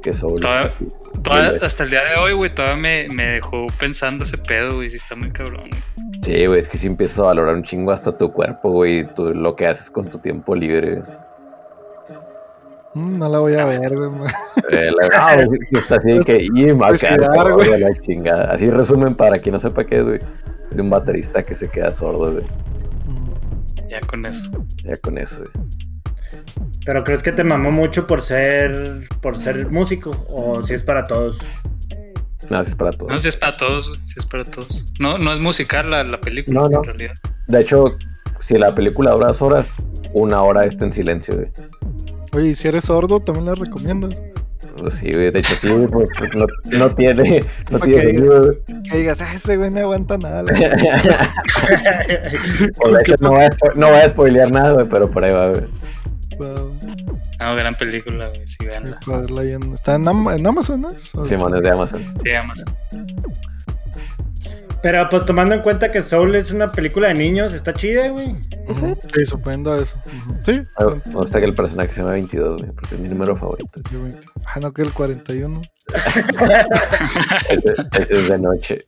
que Soul. Toda- Sí, Toda- güey. hasta el día de hoy, güey, todavía me, me dejó pensando ese pedo, güey. Sí, está muy cabrón. güey. Sí, güey, es que si empiezas a valorar un chingo hasta tu cuerpo, güey, tú, lo que haces con tu tiempo libre. Mm, no la voy a ver, güey. Eh, la- ah, güey, sí, sí, está así de que, y me acá, cuidar, güey. la chingada. Así resumen para quien no sepa qué es, güey. Es de un baterista que se queda sordo, güey. Ya con eso. Ya con eso, güey. Pero crees que te mamó mucho por ser por ser músico o si es para todos. No, así es para todos. No, si es para todos. Si es para todos. No, no es musical la, la película, No, no. en realidad. De hecho, si la película dura dos horas, una hora está en silencio, güey. Oye, y si eres sordo, también la recomiendas. Pues sí, güey. De hecho, sí, güey, pues, pues, no, no tiene, no tiene Ok. sentido. Que digas, ah, ese güey no aguanta nada. la O de hecho, no voy a, no voy a spoilear nada, güey, pero por ahí va, güey. verdad. No, gran película, güey. Sí, veanla. ¿Está en, Am- en Amazon? ¿no es? ¿O Simón es de Amazon. Sí. Pero pues tomando en cuenta que Soul es una película de niños, está chida, güey. Sí, suponiendo eso. Sí. Me gusta que el personaje se llama 22, güey, porque es mi número favorito. Yo 20. Ah, no, que el 41. Ese, ese es de noche.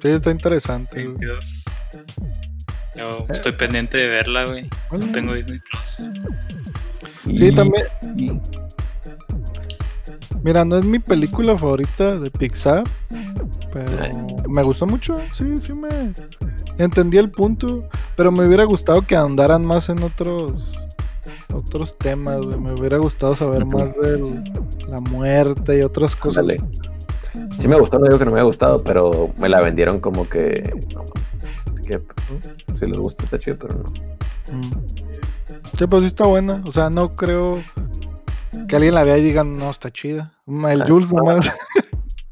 Sí, está interesante. güey. 22. Yo estoy pendiente de verla, güey. Bueno, No tengo Disney Plus. Sí, Y- también. Mira, no es mi película favorita de Pixar, pero me gustó mucho. Sí, sí me entendí el punto, pero me hubiera gustado que andaran más en otros otros temas. güey. Me hubiera gustado saber más de la muerte y otras cosas. Ándale. Sí me gustó, no digo que no me haya gustado, pero me la vendieron como que... no, que si les gusta está chido, pero no. Mm. Sí, pues sí está buena. O sea, no creo que alguien la vea y diga, no, está chida. El Ah, Jules no. nomás.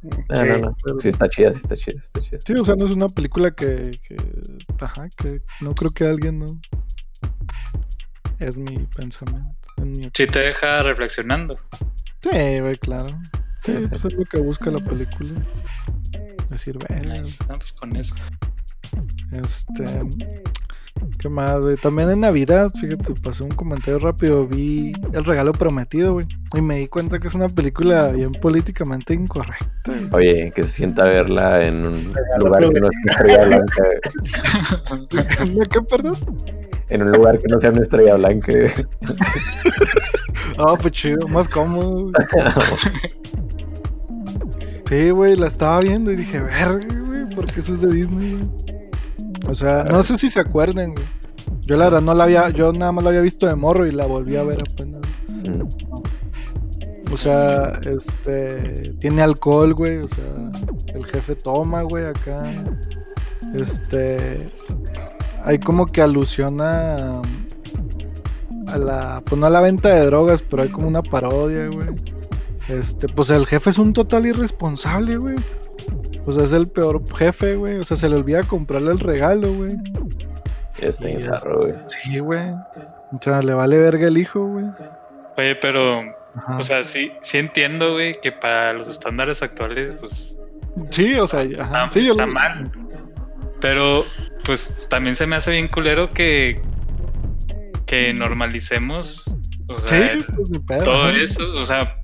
No, no, no. Sí está chida, sí está chida, sí está chida. Sí, o sea, no es una película que, que, ajá, que no creo que alguien no. Es mi pensamiento. en mi- Sí te deja reflexionando. Sí, güey, claro. Sí, Sí, pues es lo que busca la película. Decir, verga, Nice. No, pues con eso. Este. ¿Qué más, güey? También en Navidad, fíjate, pasé un comentario rápido. Vi El regalo prometido, güey. Y me di cuenta que es una película bien políticamente incorrecta. güey. Oye, que se sienta a verla en un Regalo lugar que no es una estrella blanca. güey. ¿De qué, perdón? En un lugar que no sea una estrella blanca. güey. Ah, pues chido, más cómodo. güey. Sí, güey, la estaba viendo y dije, verga, güey, porque eso es de Disney, güey. O sea, no sé si se acuerden, güey. Yo la verdad no la había, yo nada más la había visto de morro y la volví a ver apenas. O sea, este, tiene alcohol, güey, o sea, el jefe toma, güey, acá. Este, hay como que alusiona a la, pues no a la venta de drogas, pero hay como una parodia, güey. Este, pues el jefe es un total irresponsable, güey. O sea, es el peor jefe, güey. O sea, se le olvida comprarle el regalo, güey. Está Y bien es- zarro, güey. Sí, güey. O sea, le vale verga el hijo, güey. Oye, pero, Ajá. o sea, sí, sí entiendo, güey, que para los estándares actuales, pues, sí, o sea, ajá. está, sí, yo está lo- mal. Pero, pues, también se me hace bien culero que, que normalicemos, o Sí, pues, pedo, todo eso, o sea,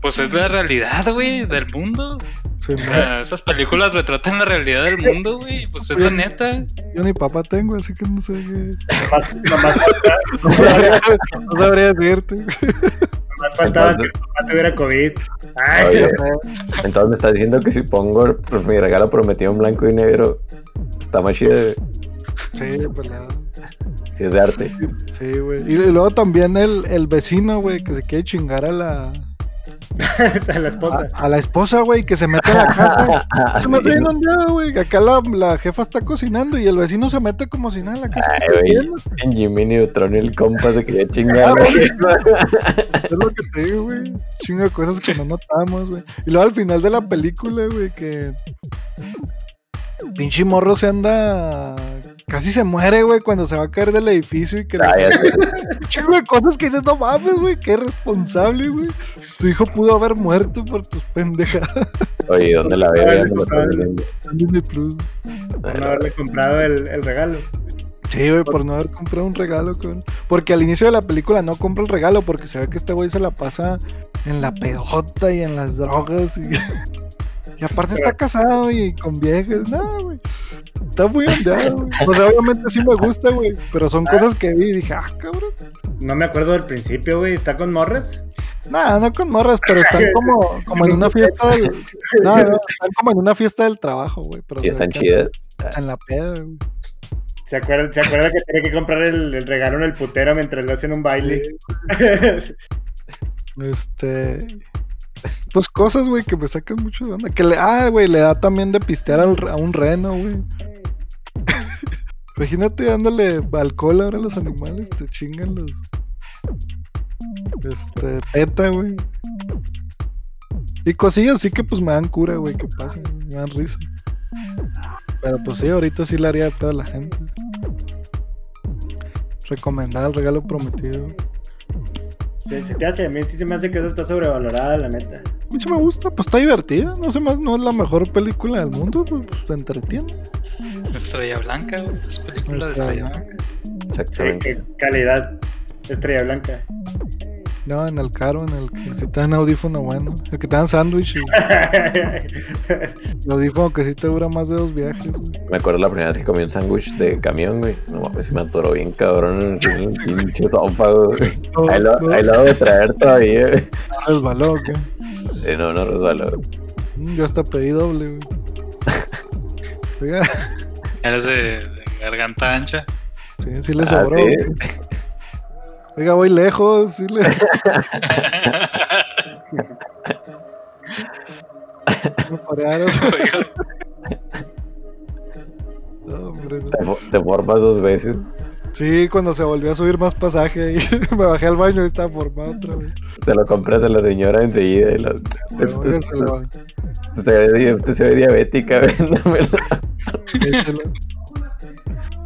pues es la realidad, güey, del mundo. Sí, O sea, esas películas retratan la realidad del mundo, güey, pues es la neta. Yo ni papá tengo, así que no sé qué. Nomás, nomás falta- No sabría, no sabría decirte. nomás faltaba que tu papá tuviera COVID. Ay, Oye, entonces me estás diciendo que si pongo mi regalo prometido en blanco y negro, está más chido. güey. Sí, pues la. Si es de arte. Sí, güey. Y luego también el, el vecino, güey, que se quiere chingar a la, a la esposa. a, a la esposa, güey, que se mete a la casa. Se me estoy inundado, güey. Acá la, la jefa está cocinando y el vecino se mete como si nada en la casa. Ay, güey. Jimmy Neutron el compa se quería Ah, chingar. güey. Es lo que te digo, güey. Chingo de cosas que no notamos, güey. Y luego al final de la película, güey, que. Pinche morro se anda. Casi se muere, güey, cuando se va a caer del edificio y que. le- Cállate. Chingo de cosas que dices, no mames, güey, qué responsable, güey. Tu hijo pudo haber muerto por tus pendejadas Oye, ¿dónde la veo? Disney Plus. Por no haberle comprado el, el regalo. Sí, güey, por no haber comprado un regalo, cabrón. Porque al inicio de la película no compra el regalo porque se ve que este güey se la pasa en la pedota y en las drogas. Y, y aparte está casado y con viejas. No, güey. Está muy ondeado, güey. O sea, obviamente sí me gusta, güey. Pero son cosas que vi y dije, ah, cabrón. No me acuerdo del principio, güey. ¿Está con morras? Nada, no con morras, pero están como, como en una fiesta del. No, no, están como en una fiesta del trabajo, güey. Pero Y están chidas. En la peda, güey. ¿Se acuerda, ¿Se acuerda que tiene que comprar el, el regalo en el putero mientras le hacen un baile? Este. Pues cosas, güey, que me sacan mucho de onda. Que le, ah, güey, le da también de pistear a un reno, güey. Imagínate dándole alcohol ahora a los animales, te chingan los. Este, teta, güey. Y cosillas así que pues me dan cura, güey, que pasen, me dan risa. Pero pues sí, ahorita sí le haría a toda la gente. Recomendar el regalo prometido. Se, se te hace, a mí sí se me hace que eso está sobrevalorada, la neta. A mí sí me gusta, pues está divertida. No sé más, no es la mejor película del mundo, pero pues te entretiene. Estrella Blanca. Es película de Estrella Blanca. Sí, Exactamente. qué calidad. Estrella blanca. No, en el caro, en el que si te dan audífono bueno. El que te dan sándwich y el audífono que sí te dura más de dos viajes, güey. Me acuerdo la primera vez que comí un sándwich de camión, güey. No mames, se me atoró bien cabrón en el pinche sofá, güey. Ahí lo, ahí lo de traer todavía, güey. Resbaló, ¿o qué? Sí, no, no resbaló. Mm, Yo hasta pedí doble, güey. Oiga, Eres de, de garganta ancha. sí, sí le Ah, sobró. sí. güey. Oiga, voy lejos, sí le. No, hombre, no. Te, fo- te formas dos veces. Sí, cuando se volvió a subir más pasaje y me bajé al baño y estaba formado otra vez. Te lo compras a la señora enseguida. Y se usted, se ve, di- usted se ve diabética, véndamelo.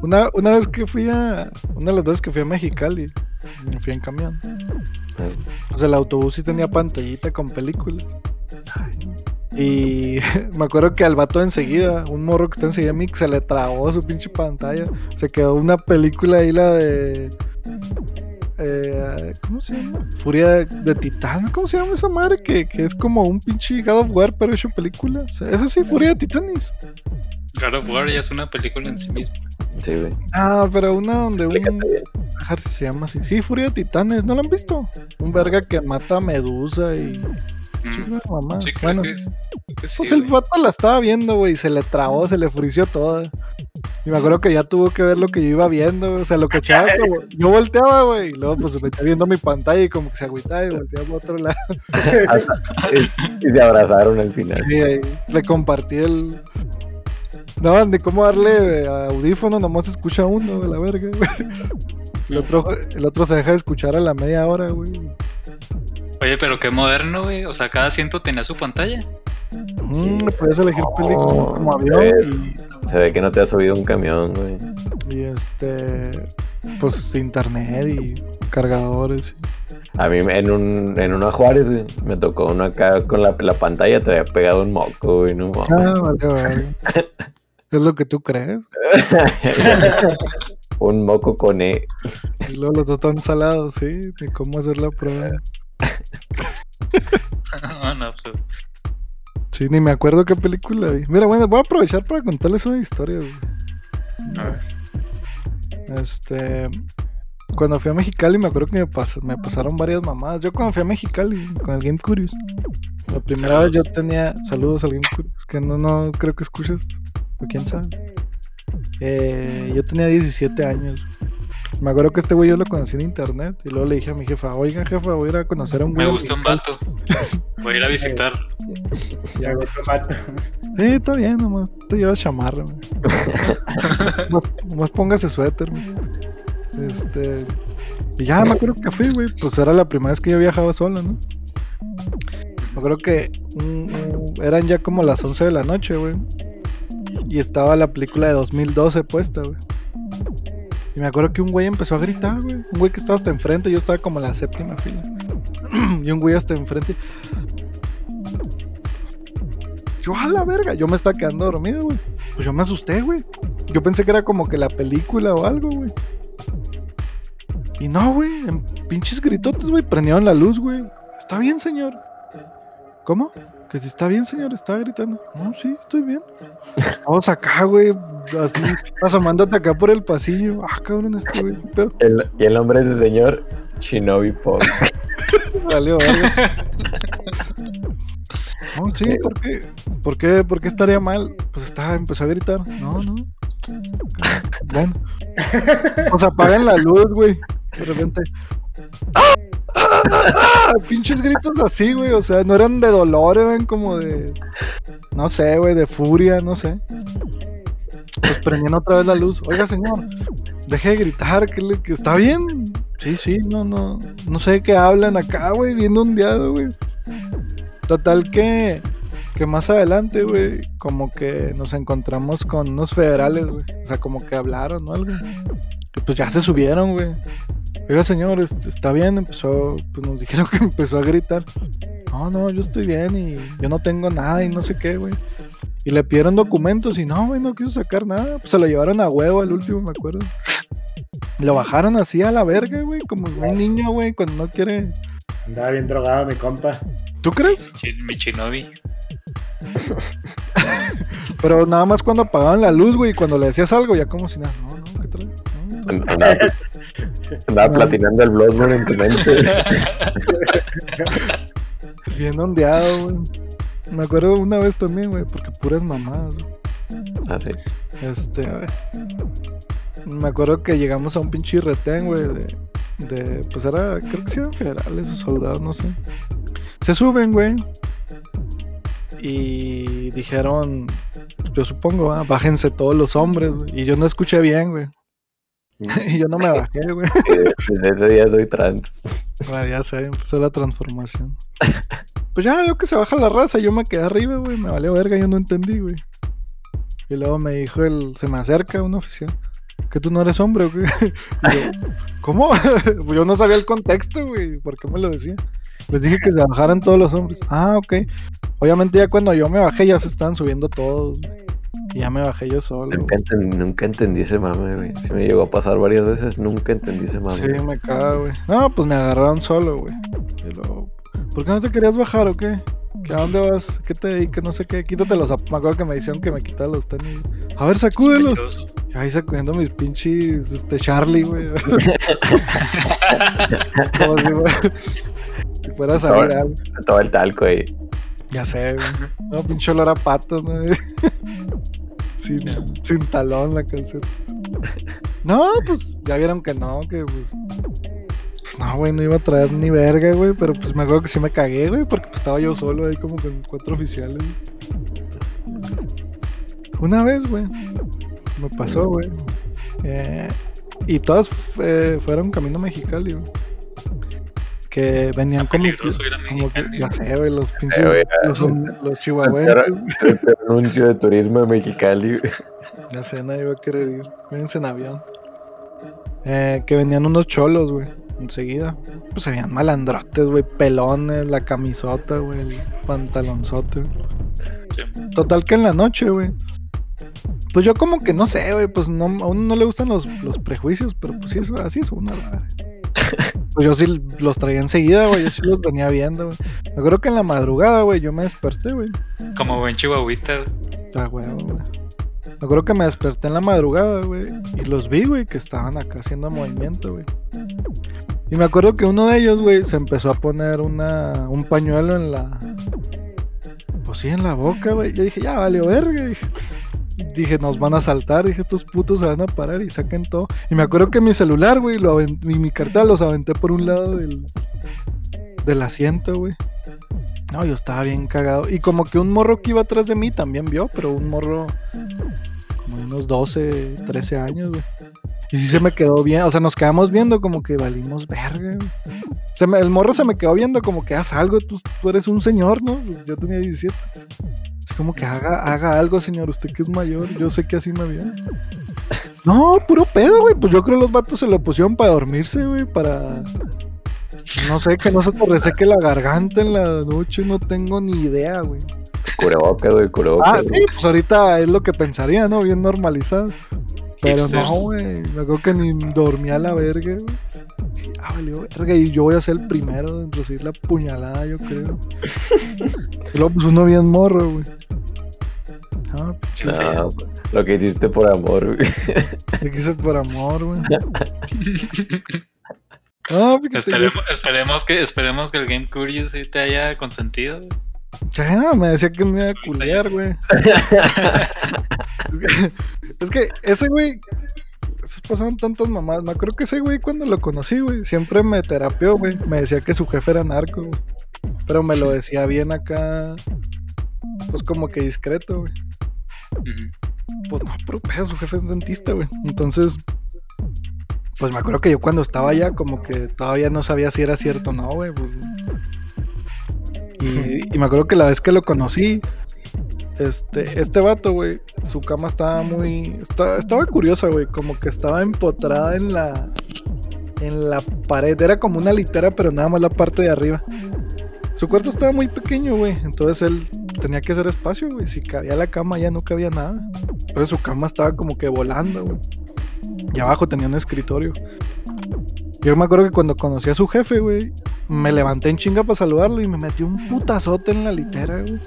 Una, una vez que fui a. Una de las veces que fui a Mexicali, me fui en camión. Pues el autobús sí tenía pantallita con películas. Y me acuerdo que al vato enseguida, un morro que está enseguida a mí, se le trabó su pinche pantalla. Se quedó una película ahí, la de. eh, ¿Cómo se llama? Furia de, de Titán. ¿Cómo se llama esa madre? Que, que es como un pinche God of War, pero hecho película. O sea, esa sí, Furia de Titanes. God of War ya es una película en sí misma. Sí, güey. Ah, pero una donde un. Explícate bien. A ver si se llama así. Sí, Furia de Titanes. ¿No lo han visto? Un verga que mata a Medusa y. Mm. Mamás. Sí, creo bueno, que, creo que sí, pues el güey. vato la estaba viendo, güey. y Se le trabó, se le frició toda. Y me acuerdo que ya tuvo que ver lo que yo iba viendo, güey, O sea, lo que echaba como. Yo volteaba, güey. Y luego, pues, me estaba viendo mi pantalla y como que se agüitaba y volteaba a otro lado. Y se abrazaron al final. Ahí le compartí el. No, de cómo darle eh, audífono, nomás se escucha uno, güey, la verga, güey. El otro, el otro se deja de escuchar a la media hora, güey. Oye, pero qué moderno, güey. O sea, cada asiento tenía su pantalla. Mm, puedes elegir película Oh, como avión eh. Se ve que no te has subido un camión, güey. y, y este. Pues internet y cargadores. y- A mí en un en una Juárez, güey, me tocó uno acá con la, la pantalla, te había pegado un moco, güey, no. Ah, vale, vale. Es lo que tú crees. un moco con E. Y luego los dos están salados, sí. Ni cómo hacer la prueba. no, no, pues. Sí, ni me acuerdo qué película vi. Mira, bueno, voy a aprovechar para contarles una historia, güey. A ver. Este. Cuando fui a Mexicali, me acuerdo que me, pas- me pasaron varias mamadas. Yo cuando fui a Mexicali con el Game Curious, la primera vez yo tenía. Saludos al Game Curious, que no, no creo que escuches esto, o quién sabe. Eh, yo tenía 17 años. Me acuerdo que este güey yo lo conocí en internet. Y luego le dije a mi jefa, oiga jefa, voy a ir a conocer a un güey. Me gusta un vato. Voy a ir a visitar. Ya, güey, tomato. Sí, está bien, nomás te llevas chamarra, güey. nomás, nomás póngase suéter, güey. Este. Y ya me acuerdo que fui, güey. Pues era la primera vez que yo viajaba solo, ¿no? Me acuerdo que mm, eran ya como las 11 de la noche, güey. Y estaba la película de 2012 puesta, güey. Y me acuerdo que un güey empezó a gritar, güey. Un güey que estaba hasta enfrente, yo estaba como en la séptima fila. y un güey hasta enfrente. Yo a la verga, yo me estaba quedando dormido, güey. Pues yo me asusté, güey. Yo pensé que era como que la película o algo, güey. Y no, güey, en pinches gritotes, güey, prendieron la luz, güey. Está bien, señor. ¿Cómo? Que si está bien, señor, estaba gritando. No, sí, estoy bien. Todos acá, güey, así, asomándote acá por el pasillo. Ah, cabrón, este güey. El- y el nombre de ese señor, Shinobi Pog. Valió, verga. No, sí, ¿por qué? ¿Por qué? ¿Por qué estaría mal? Pues estaba, empezó a gritar. No, no. Bueno. Pues apagan la luz, güey. De repente. ¡Ah! Pinches gritos así, güey. O sea, no eran de dolor, eran como de. No sé, güey, de furia, no sé. Pues prendían otra vez la luz. Oiga, señor, deje de gritar, que, le- está bien. Sí, sí, no, no. No sé qué hablan acá, güey, bien ondeado, güey. Total que. Que más adelante, güey, como que nos encontramos con unos federales, güey. O sea, como que hablaron o algo. Y pues ya se subieron, güey. Oiga, señor, está bien, empezó, pues nos dijeron que empezó a gritar. No, no, yo estoy bien y yo no tengo nada y no sé qué, güey. Y le pidieron documentos y no, güey, no quiso sacar nada. Pues se lo llevaron a huevo al último, me acuerdo. Lo bajaron así a la verga, güey, como un niño, güey, cuando no quiere. Andaba bien drogado mi compa. ¿Tú crees? Mi Shinobi. Pero nada más cuando apagaban la luz, güey, y cuando le decías algo, ya como si nada. No, no, ¿qué traes? Andaba, platinando el Bloodborne en tu mente. Bien ondeado, güey. Me acuerdo una vez también, güey, porque puras mamadas, güey. Así. Este, a ver. Me acuerdo que llegamos a un pinche retén, güey, de, de. Pues era. Creo que sí eran federales o soldados, no sé. Se suben, güey. Y dijeron. Yo supongo, ah, bájense todos los hombres, güey. Y yo no escuché bien, güey. y yo no me bajé, güey. Desde ese día soy trans. Ah, ya sé, empezó la transformación. Pues ya, yo que se baja la raza, yo me quedé arriba, güey. Me valió verga, yo no entendí, güey. Y luego me dijo el, se me acerca un oficial. Que tú no eres hombre, o qué? Yo, ¿Cómo? Pues yo no sabía el contexto, güey. ¿Por qué me lo decía? Les dije que se bajaran todos los hombres. Ah, ok. Obviamente ya cuando yo me bajé ya se estaban subiendo todos. güey. Y ya me bajé yo solo. Nunca, enten- nunca entendí ese mame, güey. Si me llegó a pasar varias veces, nunca entendí ese mame. Sí, me cago, güey. No, pues me agarraron solo, güey. Y luego, ¿por qué no te querías bajar o qué? ¿Que ¿A dónde vas? ¿Qué te dedicas? No sé qué. Quítate los zapatos. Me acuerdo que me dijeron que me quitara los tenis. A ver, sacúdelos. Y ahí sacudiendo mis pinches, este, Charlie, güey. Como si fuera, si fuera a salir algo. Todo el talco ahí. Ya sé, güey. No, pinche olor a patas, ¿no? sin, talón la calceta. No, pues ya vieron que no, que pues. Pues no, güey, no iba a traer ni verga, güey. Pero pues me acuerdo que sí me cagué, güey, porque pues estaba yo solo ahí como con cuatro oficiales. Una vez, güey, me pasó, güey. Eh, y todas eh, fueron camino Mexicali, güey. Que venían como. como que, Mexicali. ya sé, güey, los pinches. güey, los, los El, chihuahuenses. el anuncio de turismo de Mexicali. güey. Ya sé, nadie va a querer ir. Vénganse en avión. Eh, que venían unos cholos, güey. Enseguida. Pues se veían malandrotes, güey. Pelones, la camisota, güey. El pantalonzote. güey. Sí. Total que en la noche, güey. Pues yo como que no sé, güey. Pues no, a uno no le gustan los, los prejuicios. Pero pues sí, es- así es uno, la verdad. Pues yo sí los traía enseguida, güey. Yo sí los venía viendo, güey. Me acuerdo que en la madrugada, güey, yo me desperté, güey. Como buen chihuahuita. güey. Ah, güey, güey. Me acuerdo que me desperté en la madrugada, güey. Y los vi, güey, que estaban acá haciendo movimiento, güey. Y me acuerdo que uno de ellos, güey, se empezó a poner una, un pañuelo en la. Pues sí, en la boca, güey. Yo dije, ya valió verga. Dije. Dije, nos van a saltar. Dije, estos putos se van a parar y saquen todo. Y me acuerdo que mi celular, güey, lo y mi carta los aventé por un lado del, del asiento, güey. No, yo estaba bien cagado. Y como que un morro que iba atrás de mí también vio, pero un morro como de unos 12, 13 años, güey. Y sí se me quedó bien, o sea, nos quedamos viendo como que valimos verga, güey. Se me- el morro se me quedó viendo como que haz algo, tú, tú eres un señor, ¿no? Yo tenía 17. Es como que haga, haga algo, señor, usted que es mayor, yo sé que así me vio. No, puro pedo, güey. Pues yo creo los vatos se lo pusieron para dormirse, güey, para... No sé, que no se te reseque la garganta en la noche, no tengo ni idea, güey. Cubreboca, güey, cubreboca. Ah, sí, pues ahorita es lo que pensaría, ¿no? Bien normalizado. Pero Hipsters. no, güey. Me acuerdo que ni dormía a la verga, güey. Ah, valió verga. Y yo voy a ser el primero en recibir la puñalada, yo creo. y luego, pues uno bien morro, güey. Ah, pinche. No, lo que hiciste por amor, güey. Me quise por amor, güey. Ah, Esperemos, esperemos que esperemos que el Game Curious sí te haya consentido. güey. Ya, me decía que me iba a culiar, güey. es que ese güey. Pasaron tantas mamás. Me acuerdo que ese güey, cuando lo conocí, güey, siempre me terapió, güey. Me decía que su jefe era narco, güey. Pero me lo decía bien acá. Pues como que discreto, güey. Pues no, pero pedo, su jefe es dentista, güey. Entonces. Pues me acuerdo que yo cuando estaba allá, como que todavía no sabía si era cierto o no, güey. pues. Y, y me acuerdo que la vez que lo conocí, este, este vato, güey, su cama estaba muy. Estaba, estaba curiosa, güey. Como que estaba empotrada en la. En la pared. Era como una litera, pero nada más la parte de arriba. Su cuarto estaba muy pequeño, güey. Entonces él tenía que hacer espacio, güey. Si cabía la cama, ya no cabía nada. Entonces su cama estaba como que volando, güey. Y abajo tenía un escritorio. Yo me acuerdo que cuando conocí a su jefe, güey, me levanté en chinga para saludarlo y me metí un putazote en la litera, güey.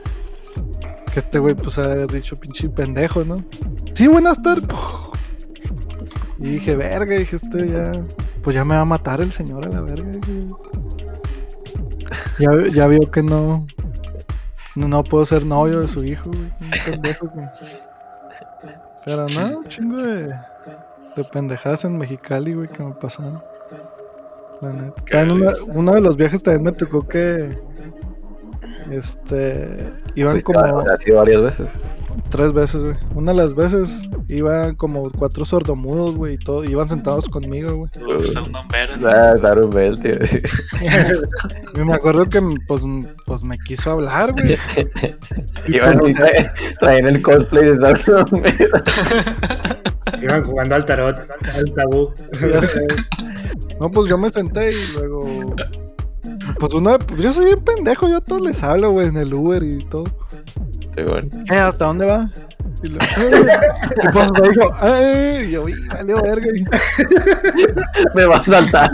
Que este güey, pues, ha dicho pinche pendejo, ¿no? Sí, buenas tardes. Y dije, verga, dije, este ya. Pues ya me va a matar el señor a la verga. dije. Ya, ya vio que no. No, puedo ser novio de su hijo, güey. pendejo, güey. Pero no, chingo de, de pendejadas en Mexicali, güey, que me pasaron. La neta. También una- uno de los viajes también me tocó que. Este. Iban como Ha sido varias veces. tres veces, güey. Una de las veces iban como cuatro sordomudos, güey, y todo. Iban sentados conmigo, güey. Bombero. Ah, Sarum Bell, tío. Y me acuerdo que, pues, pues me quiso hablar, güey. Iban traen el cosplay de Sarum Bell. Iban jugando al tarot, al tabú. No, pues yo me senté y luego. Pues uno, yo soy bien pendejo, yo a todos les hablo, güey, en el Uber y todo. Sí, bueno. Eh, ¿hasta dónde va? Y, lo- y pues me dijo, y yo, "Uy, valió verga. Y, Me va a saltar.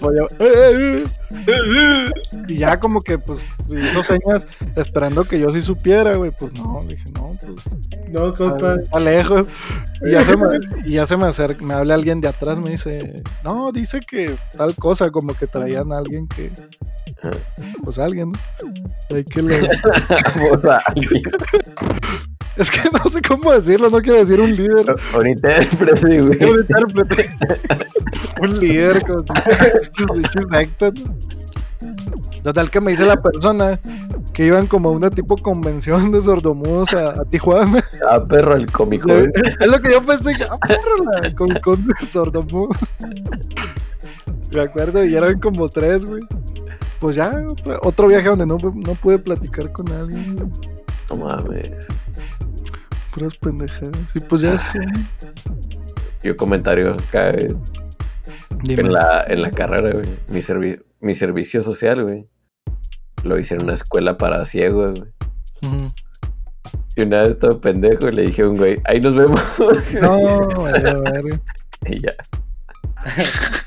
pues yo. Y ya como que, pues, hizo señas esperando que yo sí supiera, güey. Pues no, le dije, no, pues, No, compa. está lejos. Y ya se me, y ya se me acerca, me habla alguien de atrás, me dice, no, dice que tal cosa, como que traían a alguien que, pues alguien, ¿no? Hay que le- O sea, alguien. Es que no sé cómo decirlo, no quiero decir un líder. Un intérprete, güey. Un intérprete. un líder ¿no? Total que me dice la persona que iban como a una tipo convención de sordomudos a, a Tijuana. Ah, perro, el cómico. güey. Es lo que yo pensé, ah, perro, la con, con sordomudo. Me acuerdo, y eran como tres, güey. Pues ya, otro, otro viaje donde no, no pude platicar con alguien. No mames. Puras pendejadas. Y pues ya sí. Yo comentario acá, güey. En la, en la carrera, güey. Mi, servi- mi servicio social, güey. Lo hice en una escuela para ciegos, güey. Y una vez todo pendejo y le dije a un güey, ahí nos vemos. No, vale, verga. Y ya,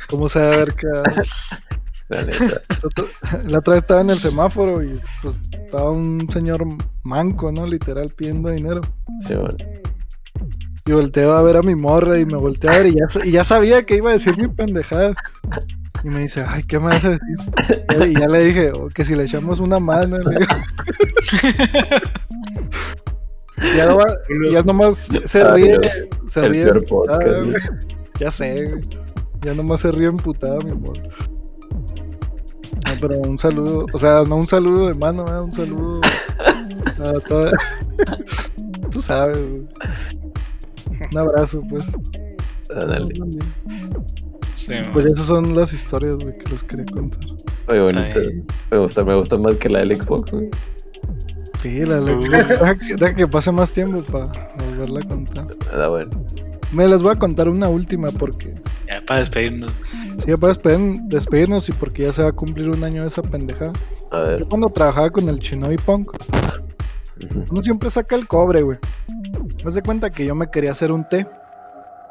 ¿Cómo se va a ver que la neta. La otra vez estaba en el semáforo y pues estaba un señor manco, ¿no? Literal pidiendo dinero. Sí, bueno. Y volteo a ver a mi morra y me volteé a ver y ya, y ya sabía que iba a decir mi pendejada. Y me dice, ay, ¿qué me vas a decir? Y ya le dije, "Oh, que si le echamos una mano. le digo. Ya, no va- ya nomás se ríe. Dios. Se ríe. podcast. Ya sé. Ya nomás se ríe emputada, mi amor. Pero un saludo, o sea, no un saludo de mano, ¿verdad? un saludo a toda... Tú sabes, güey. Un abrazo, pues. Ándale. Sí, Pues esas son las historias, güey, que les quería contar. Oye, bonito. Ay. Me gusta, me gusta más que la del Xbox, güey. Sí, la le- Uh. deja, que, deja que pase más tiempo para volverla a contar. Ah, bueno. Me les voy a contar una última porque Ya para despedirnos. sí, ya para despedir- despedirnos y porque ya se va a cumplir un año de esa pendejada. A ver. Yo cuando trabajaba con el Chino y Punk, uno siempre saca el cobre, güey. Me de cuenta que yo me quería hacer un té.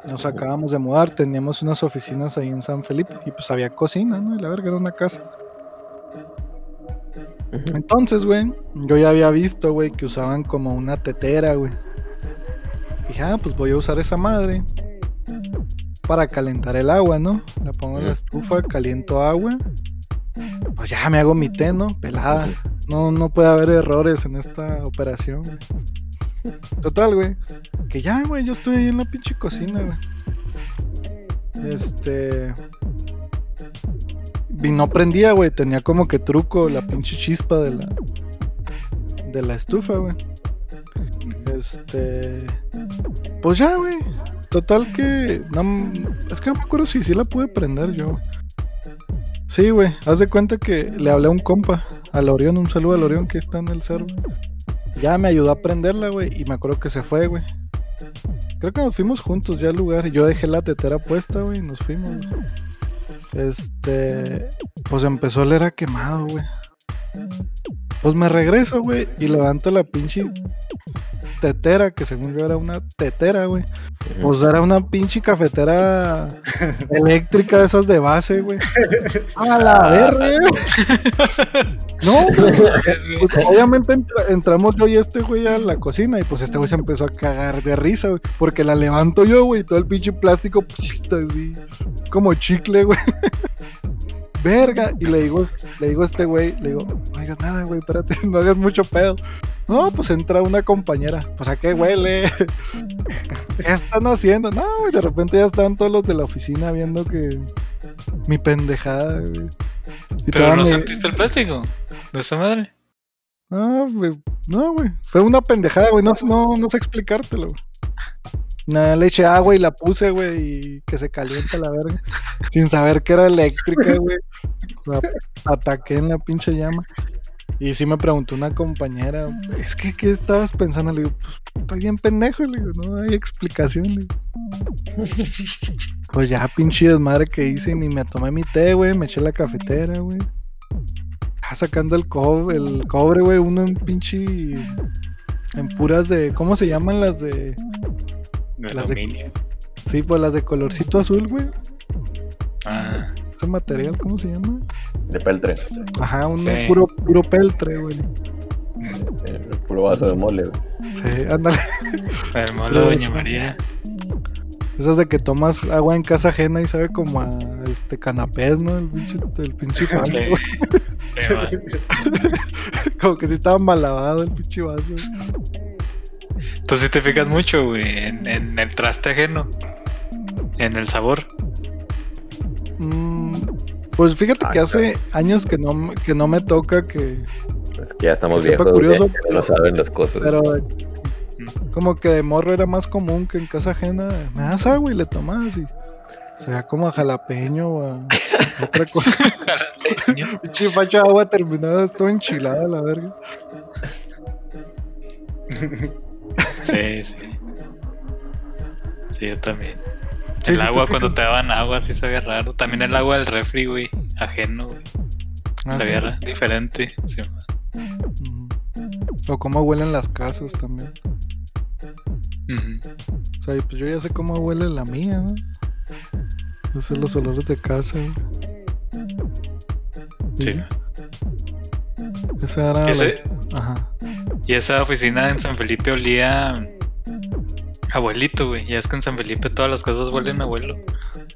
Nos acabamos de mudar, teníamos unas oficinas ahí en San Felipe y pues había cocina, ¿no? Y la verga era una casa. Entonces, güey, yo ya había visto, güey, que usaban como una tetera, güey. Dije, ah, pues voy a usar esa madre para calentar el agua, ¿no? La pongo en la estufa, caliento agua. Pues ya me hago mi té, ¿no? Pelada. No, no puede haber errores en esta operación, güey. Total, güey. Que ya, güey, yo estoy ahí en la pinche cocina, güey. Este. Y no prendía, güey. Tenía como que truco la pinche chispa de la. De la estufa, güey. Este. Pues ya, güey. Total que. No, es que no me acuerdo si sí la pude prender yo. Sí, güey. Haz de cuenta que le hablé a un compa. Al Orión, un saludo al Orión que está en el cerro. Ya me ayudó a prenderla, güey. Y me acuerdo que se fue, güey. Creo que nos fuimos juntos ya al lugar. Y yo dejé la tetera puesta, güey. Y nos fuimos, güey. Este. Pues empezó a oler a quemado, güey. Pues me regreso, güey. Y levanto la pinche tetera, que según yo era una tetera, güey. Pues era una pinche cafetera eléctrica de esas de base, güey. A la verga. No, güey. Pues obviamente entra- entramos yo y este güey a la cocina y pues este güey se empezó a cagar de risa, güey. Porque la levanto yo, güey, y todo el pinche plástico, así, como chicle, güey. Verga. Y le digo, le digo a este güey, le digo, no hagas nada, güey, espérate, no hagas mucho pedo. No, pues entra una compañera. Pues a qué huele. ¿Qué están haciendo? No, güey, de repente ya estaban todos los de la oficina viendo que mi pendejada, güey. Y Pero no me- sentiste el plástico de esa madre. no, güey. No, güey. Fue una pendejada, güey. No, no, no sé explicártelo, güey. Nada, le eché agua y la puse, güey, y que se calienta la verga. Sin saber que era eléctrica, güey. La ataqué en la pinche llama. Y sí me preguntó una compañera, es que, ¿qué estabas pensando? Le digo, pues, estoy bien pendejo, le digo, no hay explicación. Pues ya, pinche desmadre que hice, ni me tomé mi té, güey, me eché la cafetera, güey. Ah, sacando el cobre, el cobre, güey, uno en pinche. En puras de. ¿Cómo se llaman las de.? Las de- aluminio. Sí, pues las de colorcito azul, güey. Ah, Ese material, ¿cómo se llama? De peltre. Ajá, uno Sí. puro, puro peltre, güey. El puro vaso de mole, güey. Sí, ándale. el molo de Doña María. Esas de que tomas agua en casa ajena y sabe como a este canapés, ¿no? El pinche, el pinche vaso, Sí. Como que sí estaba mal lavado el pinche vaso. güey. Sí te fijas mucho, güey, en, en el traste ajeno. En el sabor. Mm, pues fíjate Ah, que hace años que no, me- que no me toca que. Es que ya estamos Que viejos, güey, curioso, que no saben las cosas. Pero como que de morro era más común que en casa ajena me das agua y le tomas y se da como a jalapeño o a otra cosa. Pinche facha de agua terminada, todo enchilada la verga. Sí, sí. Sí, yo también. Sí, el sí, agua, cuando te daban agua, sí sabía raro. También el agua del refri, güey. Ajeno, güey. Ah, sabía sí. ra- diferente. Sí. O cómo huelen las casas también. O sea, pues yo ya sé cómo huele la mía, ¿no? Yo sé los olores de casa. Sí. Esa era la- Ese- Ajá. Y esa oficina en San Felipe olía abuelito, güey. Ya es que en San Felipe todas las casas huelen abuelo.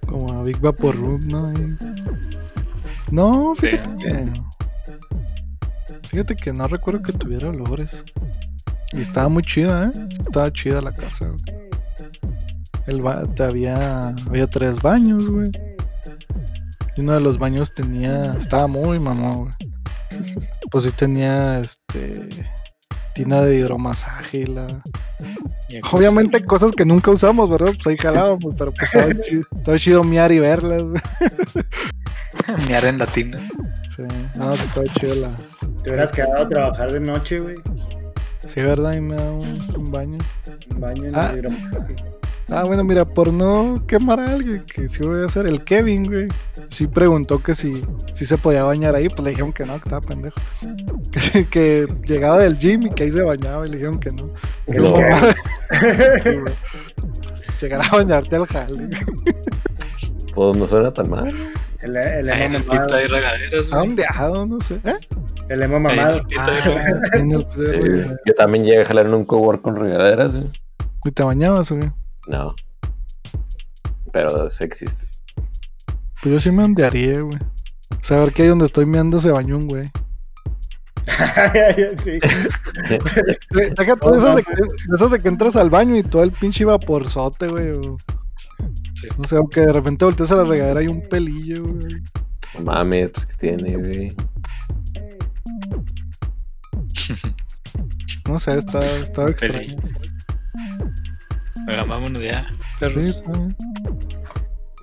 Como a Big Vapor Room, ¿no? No, Sí. fíjate que. Fíjate que no recuerdo que tuviera olores. Y estaba muy chida, ¿eh? Estaba chida la casa, güey. El ba- te había, había tres baños, güey. Y uno de los baños tenía. Estaba muy mamón, güey. Pues sí tenía este. Tina de hidromasaje la. Pues, Obviamente cosas que nunca usamos, ¿verdad? Pues ahí jalábamos, pero pues estaba chido, chido miar y verlas, güey. Miar en latina. Sí, no, sí estaba chido la. Te hubieras quedado a trabajar de noche, güey. Sí, ¿verdad? Y me da un, un baño. Un baño en Ah. el hidromasaje. Ah, bueno, mira, por no quemar a alguien, que sí voy a hacer, el Kevin, güey. Sí preguntó que si, si se podía bañar ahí, pues le dijeron que no, que estaba pendejo. Que, que llegaba del gym y que ahí se bañaba y le dijeron que no. Que No. güey. Llegar a bañarte al jale. Pues no suena tan mal. El, el en el mamado. pito hay regaderas, ¿A güey. dónde? ¿A dónde? No sé. ¿Eh? El emo mamado. Ah, güey. yo también llegué a jalar en un cowork con regaderas, güey. ¿Y te bañabas qué? No. Pero sí existe. Pues yo sí me ondearía, güey. Saber que ahí donde estoy meando se bañó un güey. sí. Deja tú esas de, que, de esas de que entras al baño y todo el pinche vaporzote, güey. O, Sí. no sé, o que de repente volteas a la regadera y un pelillo, güey. No mames, pues que tiene, güey. No sé, está, estaba extraño. Oiga, vámonos ya, Sí, perros.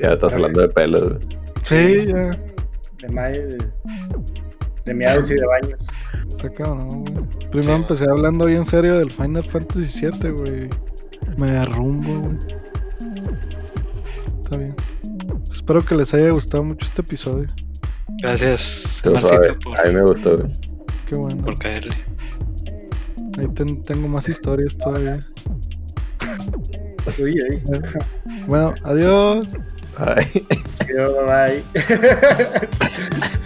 Ya estás hablando de pelos, güey. Sí, ya. De, ma- de, de miados y de baños. Está cabrón, güey. Primero Sí, empecé hablando bien serio del Final Fantasy VII, güey. Me derrumbo, güey. Está bien. Espero que les haya gustado mucho este episodio. Gracias, Marcito, por, A mí me gustó, güey. Qué bueno. por caerle. Ahí ten- tengo más historias todavía. Bueno, adiós. Ay. Yo, bye.